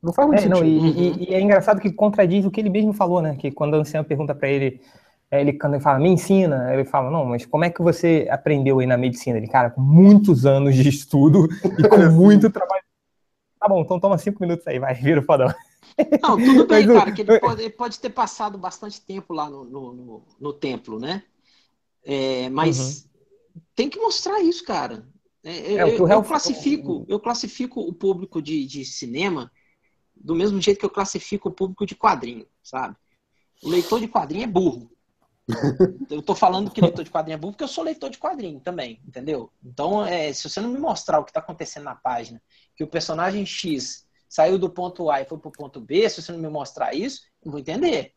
Não faz muito é, sentido. Não, e,
uhum. e, e, é engraçado que contradiz o que ele mesmo falou, né? Que quando a anciã pergunta para ele, é, ele quando ele fala, me ensina, ele fala, não, mas como é que você aprendeu aí na medicina? Ele, cara, com muitos anos de estudo e com muito trabalho. Tá bom, então toma cinco minutos aí, vai, vira o fodão.
Não, tudo bem, cara, que ele pode, ele pode, ter passado bastante tempo lá no, no, no, no templo, né? É, mas uhum. tem que mostrar isso, cara. É, é eu, eu, classifico, eu classifico o público de, de cinema do mesmo jeito que eu classifico o público de quadrinho, sabe? O leitor de quadrinho é burro. Eu tô falando que leitor de quadrinho é burro porque eu sou leitor de quadrinho também, entendeu? Então, é, se você não me mostrar o que está acontecendo na página, que o personagem X saiu do ponto A e foi pro ponto B, se você não me mostrar isso, eu vou entender.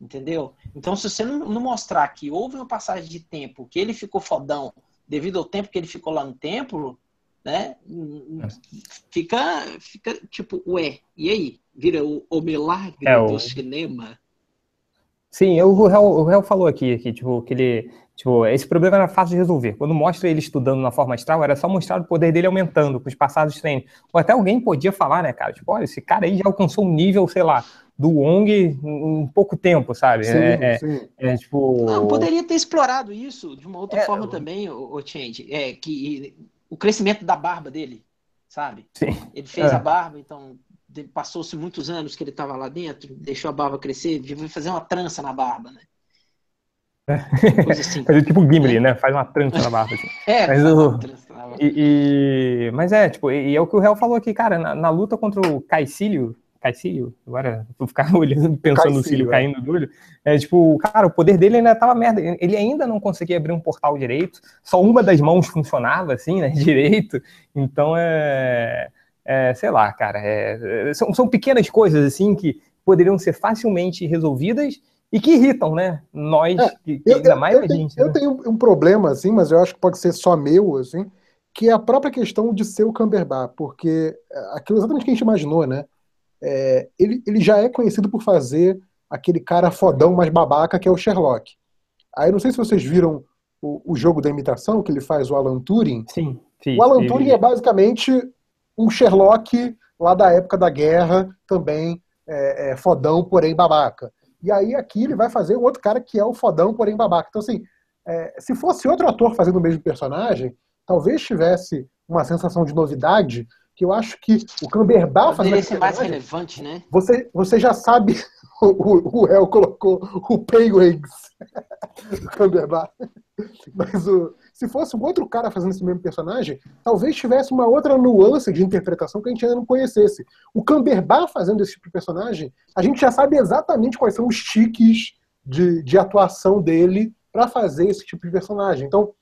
Entendeu? Então, se você não, não mostrar que houve uma passagem de tempo, que ele ficou fodão devido ao tempo que ele ficou lá no templo, né? É. Fica, fica tipo, ué, e aí? Vira o, o milagre é, do o... cinema.
Sim, o Réu, o Réu falou aqui, que, tipo, que ele. Tipo, esse problema era fácil de resolver. Quando mostra ele estudando na forma astral, era só mostrar o poder dele aumentando com os passados treinos. Ou até alguém podia falar, né, cara? Tipo, olha, esse cara aí já alcançou um nível, sei lá, do Wong em pouco tempo, sabe? Sim, é, é sim. É, é, tipo...
Não, poderia ter explorado isso de uma outra é, forma também, o, o Change. É, que o crescimento da barba dele, sabe?
Sim.
Ele fez é. a barba, então passou-se muitos anos que ele estava lá dentro, deixou a barba crescer, devia fazer uma trança na barba, né?
É. Coisa assim. Fazer tipo Gimli, é. né? Faz uma trança na barba. Assim. É, mas, o... e, e... mas é, tipo, e é o que o Real falou aqui, cara, na, na luta contra o Caecílio, Caecílio, agora vou ficar olhando, pensando no cílio é. caindo do olho. É tipo, cara, o poder dele ainda tava merda. Ele ainda não conseguia abrir um portal direito. Só uma das mãos funcionava, assim, né? Direito. Então é. é sei lá, cara. É, são, são pequenas coisas, assim, que poderiam ser facilmente resolvidas e que irritam, né? Nós, é, que, que ainda mais
eu
a
tenho,
gente. Eu
né? tenho um problema, assim, mas eu acho que pode ser só meu, assim, que é a própria questão de ser o Camberbar, porque aquilo exatamente que a gente imaginou, né? É, ele, ele já é conhecido por fazer aquele cara fodão mais babaca que é o Sherlock. Aí não sei se vocês viram o, o jogo da imitação que ele faz, o Alan Turing.
Sim, sim.
O Alan Turing é basicamente um Sherlock lá da época da guerra, também é, é, fodão, porém babaca. E aí aqui ele vai fazer um outro cara que é o fodão, porém babaca. Então, assim, é, se fosse outro ator fazendo o mesmo personagem, talvez tivesse uma sensação de novidade, que eu acho que o Camberbar
fazendo ser mais relevante, né?
Você, você já sabe, o, o El colocou o Penguins no Camberbar. Mas o, se fosse um outro cara fazendo esse mesmo personagem, talvez tivesse uma outra nuance de interpretação que a gente ainda não conhecesse. O Camberbar fazendo esse tipo de personagem, a gente já sabe exatamente quais são os tiques de, de atuação dele para fazer esse tipo de personagem. Então,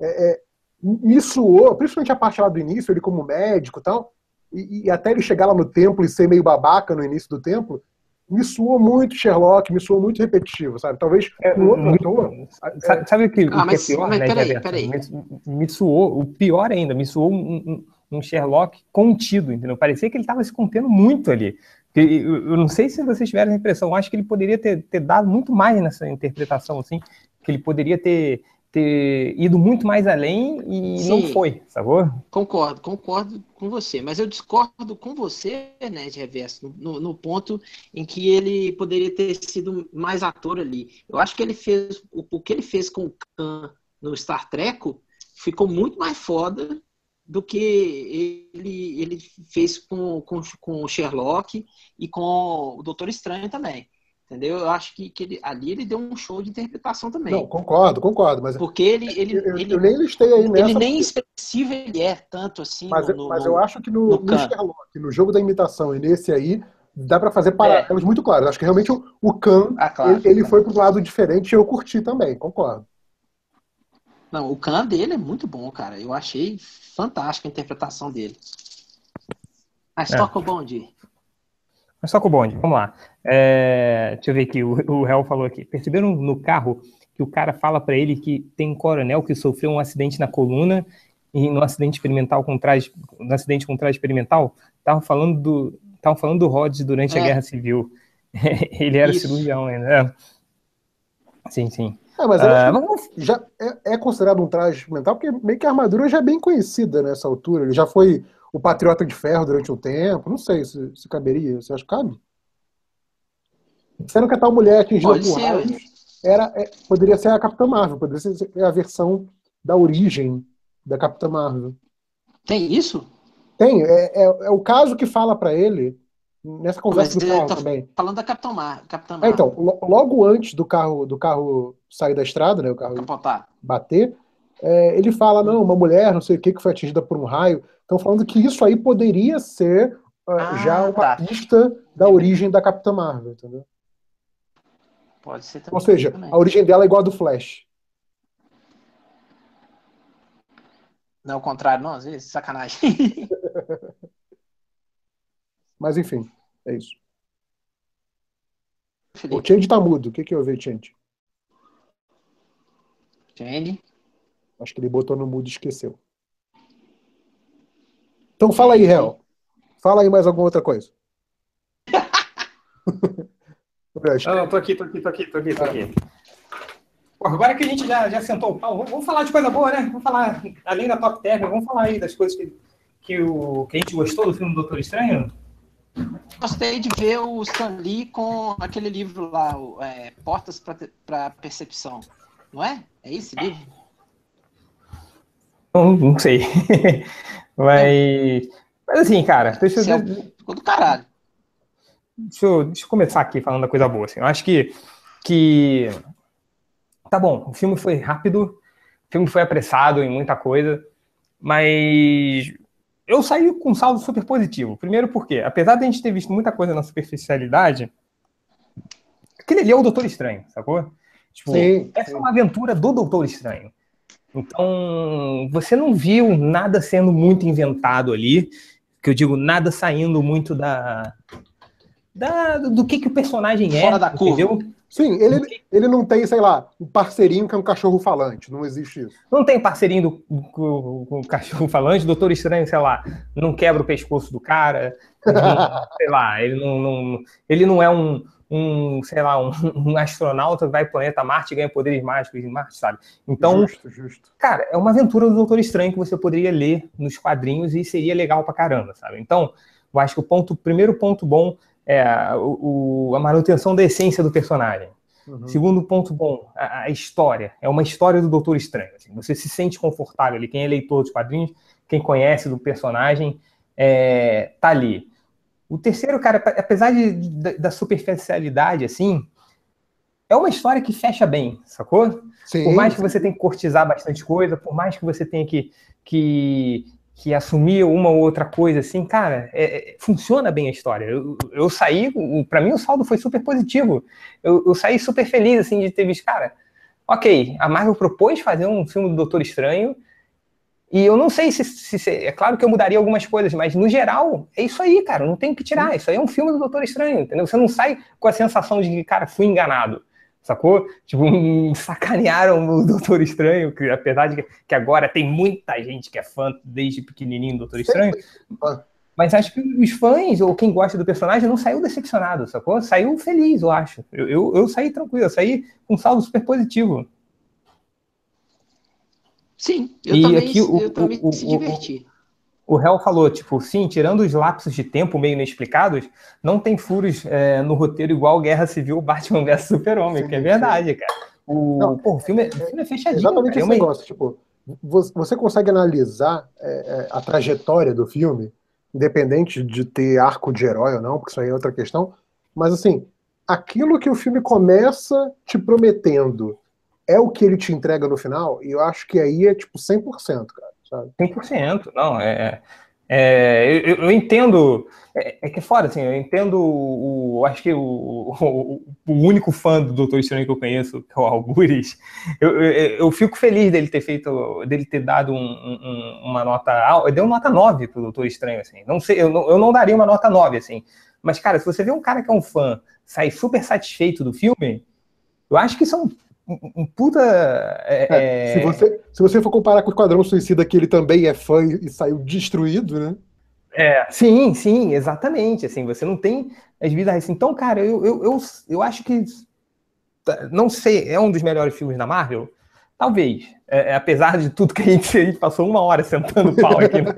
é, é, me suou, principalmente a parte lá do início, ele como médico e tal, e, e, até ele chegar lá no templo e ser meio babaca no início do templo, me suou muito Sherlock, me suou muito repetitivo, sabe? Talvez
é, um outro ator. Sabe, sabe o que, ah, o mas, que é pior, mas, né, peraí, peraí. Me, me suou, o pior ainda, me suou um, um, um Sherlock contido, entendeu? Parecia que ele estava se contendo muito ali. Eu não sei se vocês tiveram a impressão, eu acho que ele poderia ter, ter dado muito mais nessa interpretação, assim, que ele poderia ter ter ido muito mais além e Sim, não foi, sacou?
Concordo, concordo com você, mas eu discordo com você, né, de reverso, no, no, ponto em que ele poderia ter sido mais ator ali. Eu acho que ele fez, o, o que ele fez com o Khan no Star Trek ficou muito mais foda do que ele, ele fez com, com, com o Sherlock e com o Doutor Estranho também. Entendeu? Eu acho que, que ele, ali ele deu um show de interpretação também. Não,
concordo, concordo. Mas
Porque ele. ele,
eu,
ele
eu nem listei aí nessa.
Ele nem expressivo ele é, tanto assim.
Mas, no, mas eu acho que no, no, no Sherlock, no jogo da imitação e nesse aí, dá para fazer paralelos é. muito claros. Acho que realmente o, o Khan, ah, claro, ele, ele foi para um lado diferente e eu curti também, concordo.
Não, o Khan dele é muito bom, cara. Eu achei fantástica a interpretação dele. Mas é. toca o bonde.
Mas toca o bonde, vamos lá. É, deixa eu ver aqui, o, o réu falou aqui. Perceberam no carro que o cara fala para ele que tem um coronel que sofreu um acidente na coluna e no acidente experimental com traje, no acidente com traje experimental, estavam falando do, estavam falando do Rhodes durante é. a Guerra Civil. ele era Isso. cirurgião ainda. É. Sim, sim.
É, mas uh, já é, é, considerado um traje experimental, porque meio que a armadura já é bem conhecida nessa altura. Ele já foi o Patriota de Ferro durante um tempo. Não sei se, se caberia. Você acha que cabe? Sendo que a tal mulher atingida Pode por raios era, é, poderia ser a Capitã Marvel, poderia ser a versão da origem da Capitã Marvel.
Tem isso?
Tem. É, é, é o caso que fala para ele nessa conversa Mas do carro também.
Falando da Capitã Marvel. Capitã
Marvel. É, então, logo antes do carro do carro sair da estrada, né, o carro
Capotar.
bater, é, ele fala não, uma mulher, não sei o que, que foi atingida por um raio. Estão falando que isso aí poderia ser uh, ah, já uma tá. pista da origem da Capitã Marvel, entendeu?
Pode ser também.
Ou seja,
também.
a origem dela é igual a do Flash.
Não é o contrário, não, às vezes, sacanagem.
Mas enfim, é isso. Felipe. O Change tá mudo. O que, que eu vi, Change?
Change?
Acho que ele botou no mudo e esqueceu. Então fala aí, Hel. Fala aí mais alguma outra coisa.
Não, não, tô aqui, tô aqui, tô aqui, tô aqui, tô aqui. agora que a gente já, já sentou o pau, vamos, falar de coisa boa, né? Vamos falar, além da top term, vamos falar aí das coisas que, que, o, que a gente gostou do filme do Doutor Estranho.
Gostei de ver o Stan Lee com aquele livro lá, é, Portas para Percepção. Não é? É esse livro?
Não, não sei. mas, mas assim, cara, deixa eu.
É ficou do caralho.
Deixa eu, deixa eu começar aqui falando da coisa boa. Assim. Eu acho que, que. Tá bom, o filme foi rápido, o filme foi apressado em muita coisa, mas eu saí com um saldo super positivo. Primeiro porque, apesar de a gente ter visto muita coisa na superficialidade, aquele ali é o Doutor Estranho, sacou? Tipo, sim, essa sim. é uma aventura do Doutor Estranho. Então, você não viu nada sendo muito inventado ali, que eu digo, nada saindo muito da, da, do que, que o personagem
Fora é. Fora da
entendeu?
curva.
Sim, ele, ele não tem, sei lá, um parceirinho que é um cachorro falante. Não existe isso.
Não tem parceirinho do, com, com o cachorro falante. Doutor Estranho, sei lá, não quebra o pescoço do cara. Não, sei lá, ele não, não, ele não é um, um sei lá, um, um, astronauta vai para o planeta Marte e ganha poderes mágicos em Marte, sabe? Então, justo, justo. cara, é uma aventura do Doutor Estranho que você poderia ler nos quadrinhos e seria legal pra caramba, sabe? Então, eu acho que o ponto, o primeiro ponto bom é o, a manutenção da essência do personagem. Uhum. Segundo ponto bom, a, a, história. É uma história do Doutor Estranho. Assim. Você se sente confortável ali. Quem é leitor dos quadrinhos, quem conhece do personagem, é, tá ali. O terceiro, cara, apesar de, de, da superficialidade, assim, é uma história que fecha bem, sacou? Sim. Por mais que você tenha que cortizar bastante coisa, por mais que você tenha que, que que assumia uma ou outra coisa assim, cara, é, é, funciona bem a história. Eu, eu saí, para mim o saldo foi super positivo. Eu, eu, saí super feliz assim de ter visto, cara. Ok, a Marvel propôs fazer um filme do Doutor Estranho e eu não sei se, se, se, é claro que eu mudaria algumas coisas, mas no geral é isso aí, cara. Não tem que tirar. Isso aí é um filme do Doutor Estranho, entendeu? Você não sai com a sensação de que, cara, fui enganado sacou? Tipo, sacanearam o Doutor Estranho, que apesar de que agora tem muita gente que é fã desde pequenininho do Doutor Estranho, mas acho que os fãs, ou quem gosta do personagem, não saiu decepcionado, sacou? Saiu feliz, eu acho. Eu, eu, eu saí tranquilo, eu saí com um saldo super positivo.
Sim, eu e também, aqui, o, eu também o, se diverti.
O, réu falou, tipo, sim, tirando os lapsos de tempo meio inexplicados, não tem furos é, no roteiro igual Guerra Civil Batman vs Super-Homem, que é verdade, cara. O, não, pô, o, filme, é, o filme é fechadinho.
Exatamente cara, esse negócio, tipo, você consegue analisar é, é, a trajetória do filme, independente de ter arco de herói ou não, porque isso aí é outra questão, mas assim, aquilo que o filme começa te prometendo é o que ele te entrega no final, e eu acho que aí é tipo 100%, cara, sabe?
100%, não, é... é eu, eu, entendo, é, é, que é foda, assim, eu entendo o, acho que o, o, o, único fã do Doutor Estranho que eu conheço, que é o Algures, eu, eu, eu, fico feliz dele ter feito, dele ter dado um, um, uma nota, deu nota 9 pro Doutor Estranho, assim, não sei, eu não, eu não daria uma nota 9, assim, mas, cara, se você vê um cara que é um fã sair super satisfeito do filme, eu acho que isso é um um, um puta. É,
é, se, você, se você for comparar com o Esquadrão Suicida, que ele também é fã e, saiu destruído, né?
É, sim, sim, exatamente. Assim, você não tem as vidas assim. Então, cara, eu, eu, eu, eu acho que. Não sei, é um dos melhores filmes da Marvel? Talvez. É, é, apesar de tudo que a gente, a gente passou uma hora sentando pau aqui no,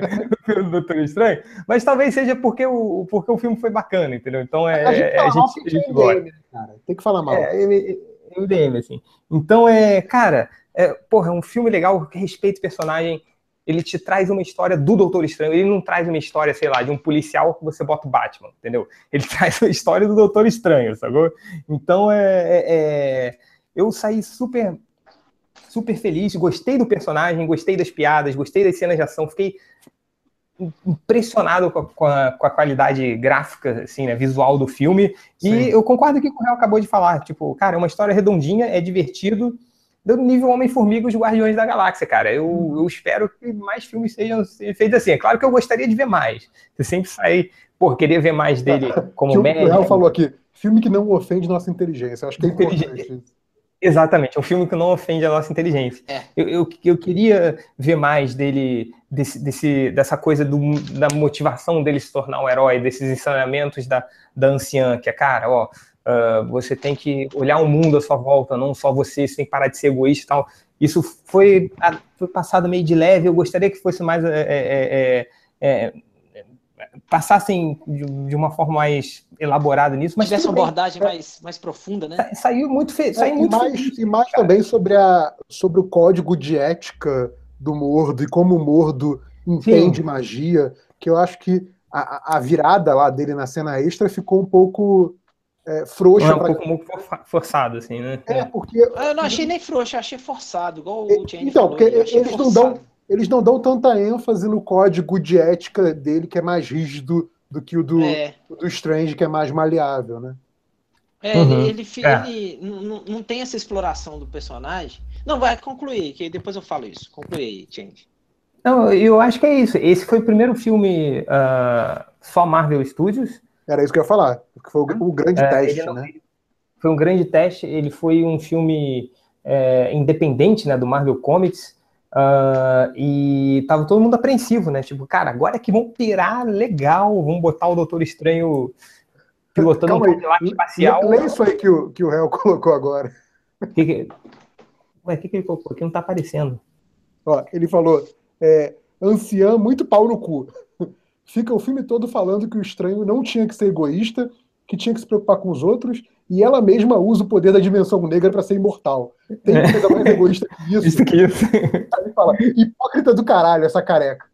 filme do Doutor Estranho, mas talvez seja porque o, porque o filme foi bacana, entendeu? Então é. A gente, é, a gente, a gente gosta.
Cara. Tem que falar mal.
É, ele, MDM, assim. Então, é, cara, é, porra, é um filme legal que respeita o personagem. Ele te traz uma história do Doutor Estranho. Ele não traz uma história, sei lá, de um policial que você bota o Batman, entendeu? Ele traz uma história do Doutor Estranho, sacou? Então, é, é, é eu saí super super feliz, gostei do personagem, gostei das piadas, gostei das cenas de ação, fiquei impressionado com a, com a, com a qualidade gráfica, assim, né, visual do filme. Sim. E eu concordo com o que o Real acabou de falar. Tipo, cara, é uma história redondinha, é divertido, do nível Homem-Formiga os Guardiões da Galáxia, cara. Eu, eu, espero que mais filmes sejam feitos assim. É claro que eu gostaria de ver mais. Você sempre sai, pô, queria ver mais dele como
médico. O Real falou aqui, filme que não ofende nossa inteligência. Eu acho que é importante.
Exatamente, é um filme que não ofende a nossa inteligência. É. Eu, eu, eu, queria ver mais dele, desse, desse, dessa coisa do, da motivação dele se tornar um herói, desses ensinamentos da, da anciã, que é, cara, ó, uh, você tem que olhar o mundo à sua volta, não só você, você tem que parar de ser egoísta e tal. Isso foi, foi passado meio de leve, eu gostaria que fosse mais é, é, é, passassem de, de, uma forma mais elaborada nisso,
mas tivesse uma abordagem mais, mais profunda, né?
Saiu muito, fe... saiu é, muito
e mais, feliz, e mais também sobre, a, sobre o código de ética do Mordo e como o Mordo entende Sim. magia, que eu acho que a, a virada lá dele na cena extra ficou um pouco é, frouxa. É,
um pra... pouco forçado, assim, né?
É, porque...
Eu não achei nem frouxa, achei forçado, igual o
Jane Então, falou, porque eles não dão eles não dão tanta ênfase no código de ética dele, que é mais rígido do que o do, é. do Strange, que é mais maleável, né?
É, uhum. ele, ele, é. ele não, não tem essa exploração do personagem. Não, vai concluir, que depois eu falo isso. Conclui aí, Change.
Não, eu acho que é isso. Esse foi o primeiro filme uh, só Marvel Studios.
Era isso que eu ia falar, foi o, o grande é, teste, não, né?
Foi um grande teste. Ele foi um filme é, independente, né, do Marvel Comics. Uh, e tava todo mundo apreensivo, né? Tipo, cara, agora é que vão pirar legal, vão botar o Doutor Estranho pilotando Calma um Cadillac espacial.
Lê isso aí que o, que o réu colocou agora.
Que que... Ué, o que, que ele colocou? Que não tá aparecendo.
Ó, ele falou, é, anciã muito pau no cu. Fica o filme todo falando que o estranho não tinha que ser egoísta, que tinha que se preocupar com os outros e ela mesma usa o poder da dimensão negra para ser imortal. Tem é. coisa mais egoísta que isso.
isso, que isso.
Aí fala, hipócrita do caralho, essa careca.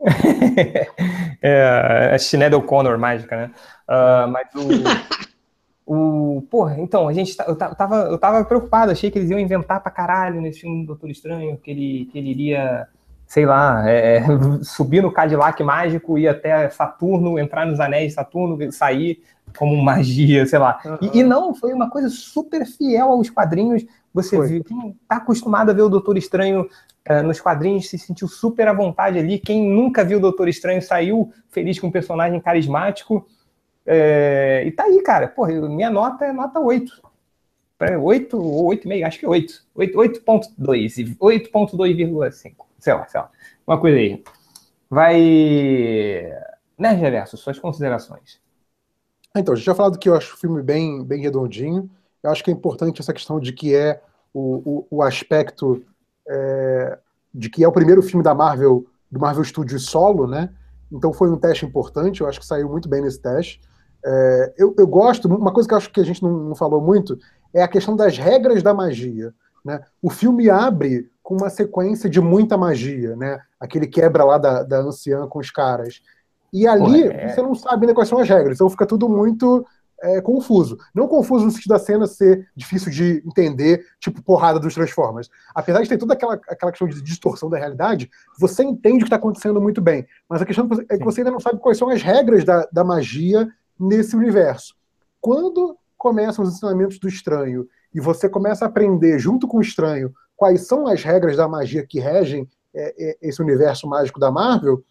é, a Sinead O'Connor mágica, né? Uh, mas o, o. Porra, então, a gente. Tá, eu tava, eu tava preocupado, achei que eles iam inventar pra caralho nesse filme do Doutor Estranho, que ele, que ele iria sei lá, é, subir no Cadillac mágico, ir até Saturno, entrar nos anéis de Saturno, sair como magia, sei lá. Uhum. E, e, não, foi uma coisa super fiel aos quadrinhos. Você foi. viu, quem está acostumado a ver o Doutor Estranho uh, nos quadrinhos se sentiu super à vontade ali. Quem nunca viu o Doutor Estranho saiu feliz com um personagem carismático. É, e tá aí, cara. Porra, minha nota é nota 8. 8 ou 8,5, acho que é 8. 8.2, 8.2,5 sei lá, sei lá, uma coisa aí. Vai. Né, Reverso, suas considerações.
Então, a gente já falado que eu acho o filme bem, bem redondinho. Eu acho que é importante essa questão de que é o, o, o aspecto é, de que é o primeiro filme da Marvel, do Marvel Studios solo, né? Então foi um teste importante, eu acho que saiu muito bem nesse teste. É, eu, eu, gosto, uma coisa que eu acho que a gente não, não, falou muito é a questão das regras da magia. Né? O filme abre com uma sequência de muita magia, né? Aquele quebra lá da, da anciã com os caras. E ali Pô, é... você não sabe ainda quais são as regras, então fica tudo muito é, confuso. Não confuso no sentido da cena ser difícil de entender, tipo porrada dos Transformers. Apesar de ter toda aquela, aquela questão de distorção da realidade, você entende o que está acontecendo muito bem. Mas a questão é que você ainda não sabe quais são as regras da, da magia nesse universo. Quando começam os ensinamentos do estranho e você começa a aprender junto com o estranho quais são as regras da magia que regem é, é, esse universo mágico da Marvel,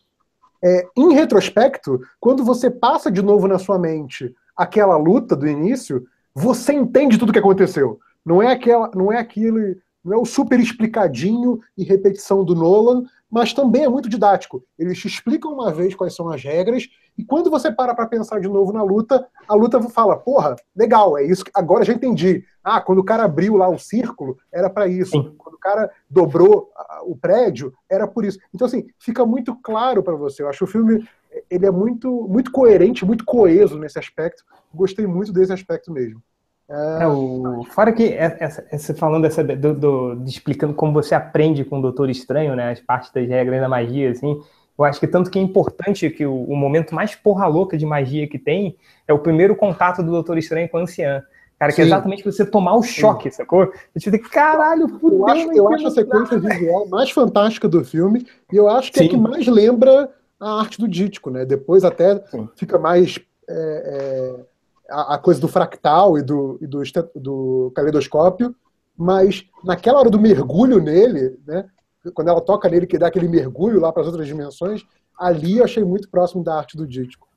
é, em retrospecto, quando você passa de novo na sua mente aquela luta do início, você entende tudo o que aconteceu. Não é aquela, não é aquele, não é o super explicadinho e repetição do Nolan, mas também é muito didático. Eles te explicam uma vez quais são as regras e quando você para para pensar de novo na luta, a luta fala: "Porra, legal, é isso, agora já entendi. Ah, quando o cara abriu lá o círculo, era para isso. Sim. Quando o cara dobrou o prédio, era por isso". Então assim, fica muito claro para você. Eu acho que o filme ele é muito, muito coerente, muito coeso nesse aspecto. Gostei muito desse aspecto mesmo.
É, o... Fora que essa, essa falando essa, do, do, de explicando como você aprende com o Doutor Estranho, né, as partes das regras da magia, assim, eu acho que tanto que é importante que o, o, momento mais porra louca de magia que tem é o primeiro contato do Doutor Estranho com a anciã. Cara, que é exatamente você tomar o choque, Sim. sacou? Eu te digo, caralho,
fudeu, Eu acho, eu acho a sequência visual mais fantástica do filme e eu acho que Sim. é a que mais lembra a arte do dítico, né? Depois até Sim. fica mais é, é, a, a, coisa do fractal e do, e do, do caleidoscópio, mas naquela hora do mergulho nele, né? Quando ela toca nele, que dá aquele mergulho lá para as outras dimensões, ali eu achei muito próximo da arte do dítico.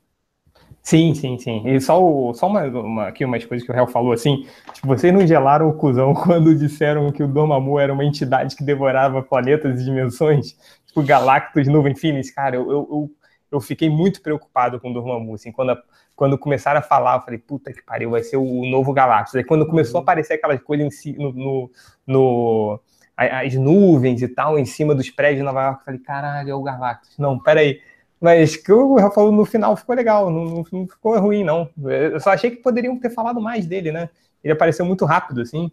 Sim, sim, sim. E só, o, só uma, uma, aqui umas coisas que o réu falou assim, tipo, vocês não gelaram o cuzão quando disseram que o Dormammu era uma entidade que devorava planetas e dimensões? tipo Galactus, Nuvem Finis, cara, eu, eu, eu, fiquei muito preocupado com o Dormammu, assim, quando, a, quando começaram a falar, eu falei, puta que pariu, vai ser o novo Galactus. Aí quando começou a uhum. aparecer aquelas coisas em si, no, no, no, as nuvens e tal, em cima dos prédios de Nova York, eu falei, caralho, é o Galactus. Não, peraí. Mas que o Rafa falou no final ficou legal, não, não ficou ruim, não. Eu só achei que poderiam ter falado mais dele, né? Ele apareceu muito rápido, assim.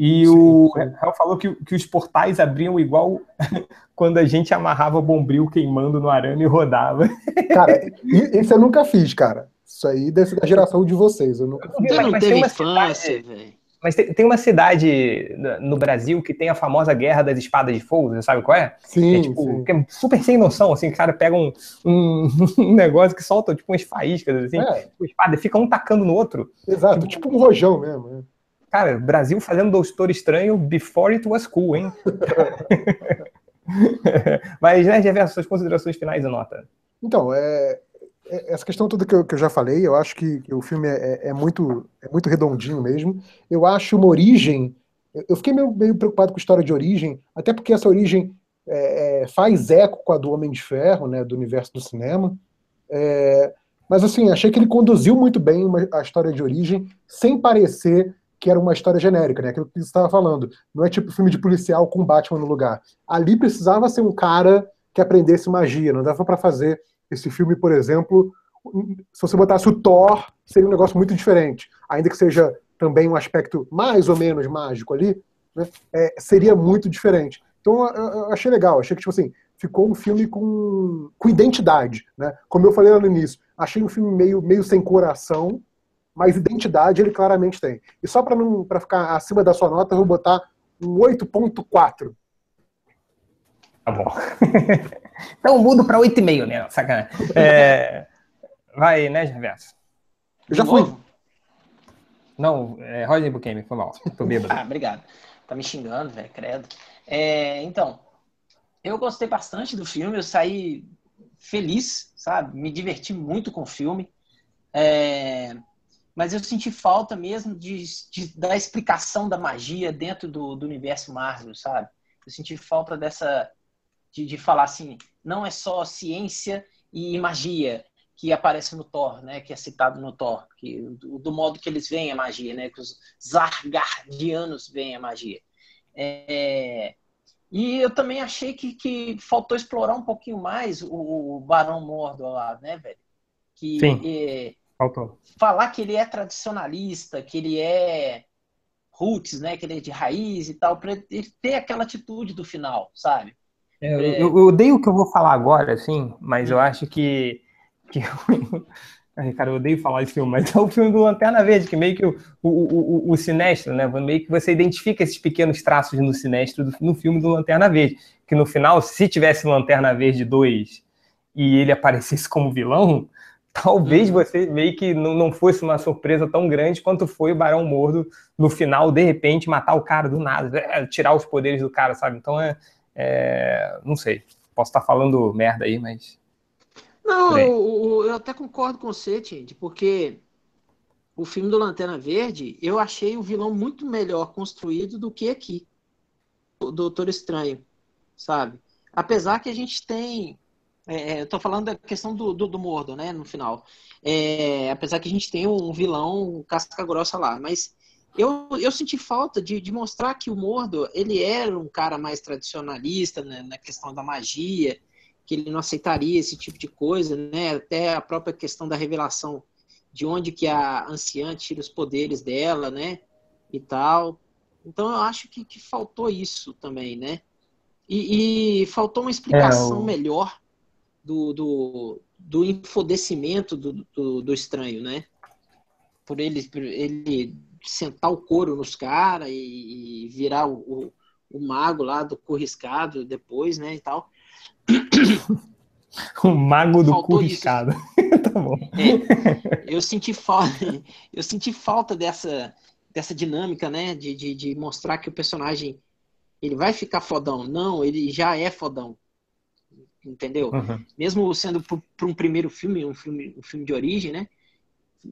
E sim, o Raul falou que, que os portais abriam igual quando a gente amarrava bombril queimando no arame e rodava.
Cara, isso eu nunca fiz, cara. Isso aí deve ser da geração de vocês. Eu nunca
fiz. não teve infância, velho.
Mas tem, tem, uma cidade no Brasil que tem a famosa Guerra das Espadas de Fogo, você sabe qual é?
Sim,
é,
tipo, sim.
Que é super sem noção, assim, o cara pega um, um, um negócio que solta tipo umas faíscas, assim, é. tipo, espada, e fica um tacando no outro.
Exato, tipo, tipo um rojão mesmo.
Cara, Brasil fazendo Doutor Estranho before it was cool, hein? Mas, né, Jefferson, suas considerações finais e nota.
Então, é, é, essa questão toda que eu, que eu, já falei, eu acho que, que o filme é, é, é, muito, é muito redondinho mesmo. Eu acho uma origem. Eu fiquei meio, meio preocupado com a história de origem, até porque essa origem é, é faz eco com a do Homem de Ferro, né, do universo do cinema. É, mas assim, achei que ele conduziu muito bem uma, a história de origem, sem parecer que era uma história genérica, né? Aquilo que você estava falando. Não é tipo filme de policial com Batman no lugar. Ali precisava ser um cara que aprendesse magia. Não dava para fazer esse filme, por exemplo, se você botasse o Thor, seria um negócio muito diferente. Ainda que seja também um aspecto mais ou menos mágico ali, né? é, seria muito diferente. Então eu achei legal, achei que tipo assim, ficou um filme com, com identidade, né? Como eu falei lá no início, achei um filme meio, meio sem coração, mas identidade ele claramente tem. E só para não para ficar acima da sua nota, eu vou botar um 8.4.
Tá bom. então mudo para 8,5 mesmo, sacanagem. É... Vai, né, Gervais?
Eu já fui.
Não, é Rodney Bukemi, foi mal. Tô bêbado.
ah, obrigado. Tá me xingando, velho, credo. É, então, eu gostei bastante do filme, eu saí feliz, sabe? Me diverti muito com o filme. É, mas eu senti falta mesmo de, de, da explicação da magia dentro do, do, universo Marvel, sabe? Eu senti falta dessa de, de, falar assim, não é só ciência e magia que aparece no Thor, né? Que é citado no Thor, que do, do modo que eles veem a magia, né? Que os Zargardianos veem a magia. É, E eu também achei que, que faltou explorar um pouquinho mais o, o Barão Mordor lá, né, velho? Que,
Sim, é, faltou.
Falar que ele é tradicionalista, que ele é roots, né? Que ele é de raiz e tal, para ele ter aquela atitude do final, sabe?
É, eu, eu, odeio o que eu vou falar agora, assim, mas eu acho que. que Ai, cara, eu odeio falar esse filme, mas é o filme do Lanterna Verde, que meio que o, o, o, o Sinestro, né? Meio que você identifica esses pequenos traços no Sinestro do, no filme do Lanterna Verde. Que no final, se tivesse Lanterna Verde 2 e ele aparecesse como vilão, talvez uhum. você meio que não, não fosse uma surpresa tão grande quanto foi o Barão Mordo no final, de repente, matar o cara do nada, é, tirar os poderes do cara, sabe? Então é. é não sei. Posso estar falando merda aí, mas
não, eu, eu, até concordo com você, Tindy, porque o filme do Lanterna Verde, eu achei o vilão muito melhor construído do que aqui, o Doutor Estranho, sabe? Apesar que a gente tem. É, é eu tô falando da questão do, do, do Mordo, né, no final. É, apesar que a gente tem um vilão casca grossa lá, mas eu, eu senti falta de, de mostrar que o Mordo, ele era um cara mais tradicionalista né, na questão da magia, que ele não aceitaria esse tipo de coisa, né? Até a própria questão da revelação de onde que a anciã tira os poderes dela, né? E tal. Então eu acho que, que faltou isso também, né? E, e faltou uma explicação é, o... melhor do, do, do infodecimento do, do, do, estranho, né? Por ele, por ele sentar o couro nos caras e, e, virar o, o, o, mago lá do corriscado depois, né? E tal.
o mago do cu riscado. tá bom.
É, eu senti falta, eu senti falta dessa, dessa dinâmica, né? De, de, de, mostrar que o personagem ele vai ficar fodão. Não, ele já é fodão. Entendeu? Uhum. Mesmo sendo para um primeiro filme, um filme, um filme de origem, né?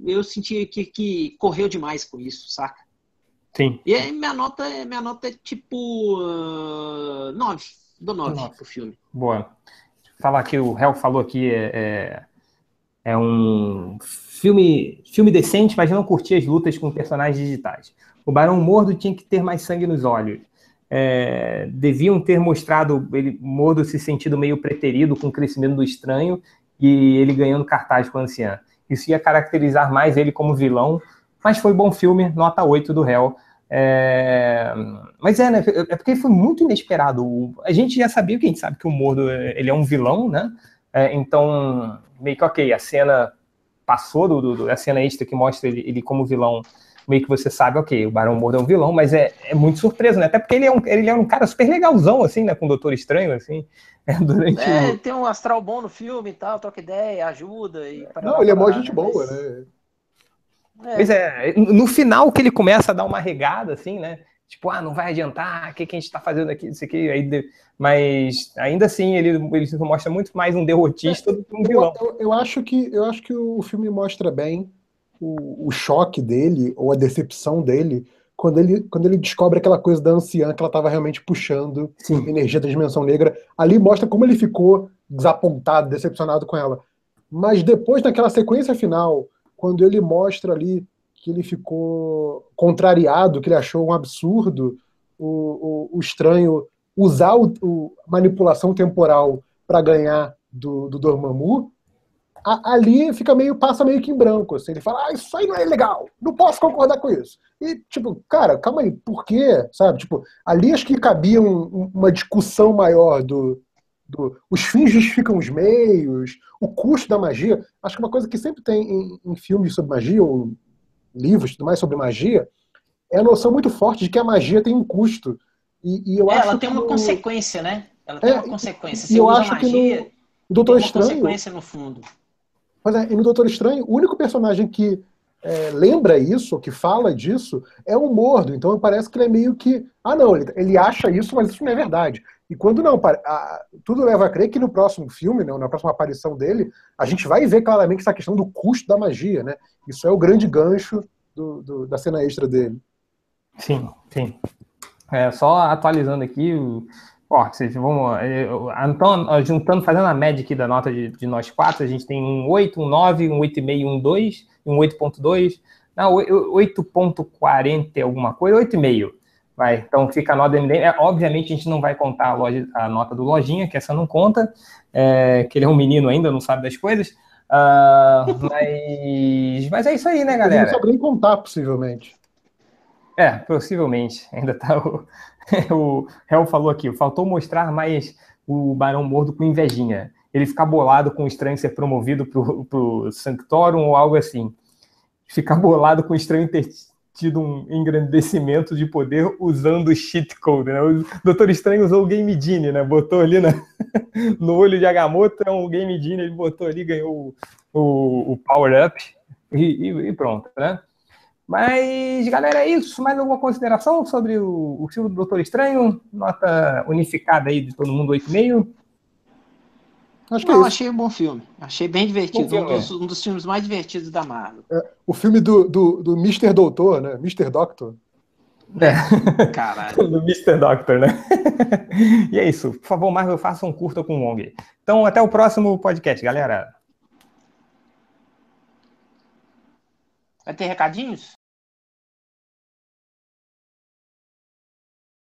Eu senti que, que correu demais com isso, saca?
Sim.
E aí minha nota, é, minha nota é tipo uh, 9. Dou 9 pro filme.
Boa. Falar que o Hell falou aqui é, é, é, um filme, filme decente, mas não curti as lutas com personagens digitais. O Barão Mordo tinha que ter mais sangue nos olhos. É, deviam ter mostrado ele Mordo se sentindo meio preterido com o crescimento do estranho e ele ganhando cartaz com a anciã. Isso ia caracterizar mais ele como vilão, mas foi bom filme, nota 8 do Hell. É... Mas é, né? É porque foi muito inesperado. A gente já sabia que a gente sabe que o Mordo ele é um vilão, né? É, então, meio que ok, a cena passou do, do, a cena extra que mostra ele, ele, como vilão. Meio que você sabe, ok, o Barão Mordo é um vilão, mas é, é muito surpresa, né? Até porque ele é, um, ele é um cara super legalzão, assim, né? Com o Doutor Estranho, assim.
É, durante é, o... tem um astral bom no filme e tal, troca ideia, ajuda. E
Não, ele é mó gente boa, mas... né?
É. Pois é, no final que ele começa a dar uma regada, assim, né? Tipo, ah, não vai adiantar, o que, que a gente tá fazendo aqui, isso aqui, aí, mas ainda assim ele, ele mostra muito mais um derrotista é, do que um vilão.
Eu, eu, eu, acho que, eu acho que o filme mostra bem o, o choque dele, ou a decepção dele, quando ele, quando ele descobre aquela coisa da anciã que ela estava realmente puxando Sim. energia da dimensão negra. Ali mostra como ele ficou desapontado, decepcionado com ela. Mas depois, naquela sequência final, quando ele mostra ali que ele ficou contrariado, que ele achou um absurdo o, o, o estranho usar o, o manipulação temporal para ganhar do, do Dormammu, a, ali fica meio, passa meio que em branco, assim, ele fala, ah, isso aí não é legal, não posso concordar com isso. E, tipo, cara, calma aí, por quê? Sabe, tipo, ali acho que cabia um, uma discussão maior do, do, os fins justificam os meios, o custo da magia. Acho que uma coisa que sempre tem em, em filmes sobre magia, ou livros tudo mais sobre magia, é a noção muito forte de que a magia tem um custo. E, e eu é, acho
ela tem uma
no...
consequência, né? Ela tem é, uma consequência.
e eu acho magia, que no Doutor Estranho.
consequência no fundo.
Mas é, no Doutor Estranho, o único personagem que é, lembra isso, que fala disso, é o Mordo. Então parece que ele é meio que. Ah, não, ele, ele acha isso, mas isso não é verdade. E quando não, a, tudo leva a crer que no próximo filme, né, na próxima aparição dele, a gente vai ver claramente essa questão do custo da magia, né? Isso é o grande gancho do, do, da cena extra dele.
Sim, sim. É, só atualizando aqui, ó, vocês vão, então, juntando, fazendo a média aqui da nota de, de, nós quatro, a gente tem um 8, um 9, um 8,5, um 2, um 8.2, não, 8.40 alguma coisa, 8,5. Vai, então fica a nota do MDM. É, obviamente a gente não vai contar a, loja, a, nota do Lojinha, que essa não conta, é, que ele é um menino ainda, não sabe das coisas. Uh, mas, mas é isso aí, né, galera?
Ele não sabe nem contar, possivelmente.
É, possivelmente. Ainda tá o. o Hel falou aqui, faltou mostrar mais o Barão Mordo com invejinha. Ele ficar bolado com o estranho ser promovido pro, pro Sanctorum ou algo assim. Ficar bolado com o estranho ter tido um engrandecimento de poder usando o cheat code, né? O Doutor Estranho usou o Game Genie, né? Botou ali na, no olho de Agamotto, é um Game Genie, ele botou ali, ganhou o, o, o Power Up e, e, pronto, né? Mas, galera, é isso. Mais alguma consideração sobre o, o filme do Doutor Estranho? Nota unificada aí de todo mundo, 8,5?
Acho que Não, é achei um bom filme. Achei bem divertido. Filme, um, dos, um, dos, filmes mais divertidos da Marvel.
É, o filme do, do, do Mr. Doutor, né? Mr. Doctor.
É. Caralho. do Mr. Doctor, né? e é isso. Por favor, Marvel, faça um curta com o Wong. Então, até o próximo podcast, galera.
Vai ter recadinhos?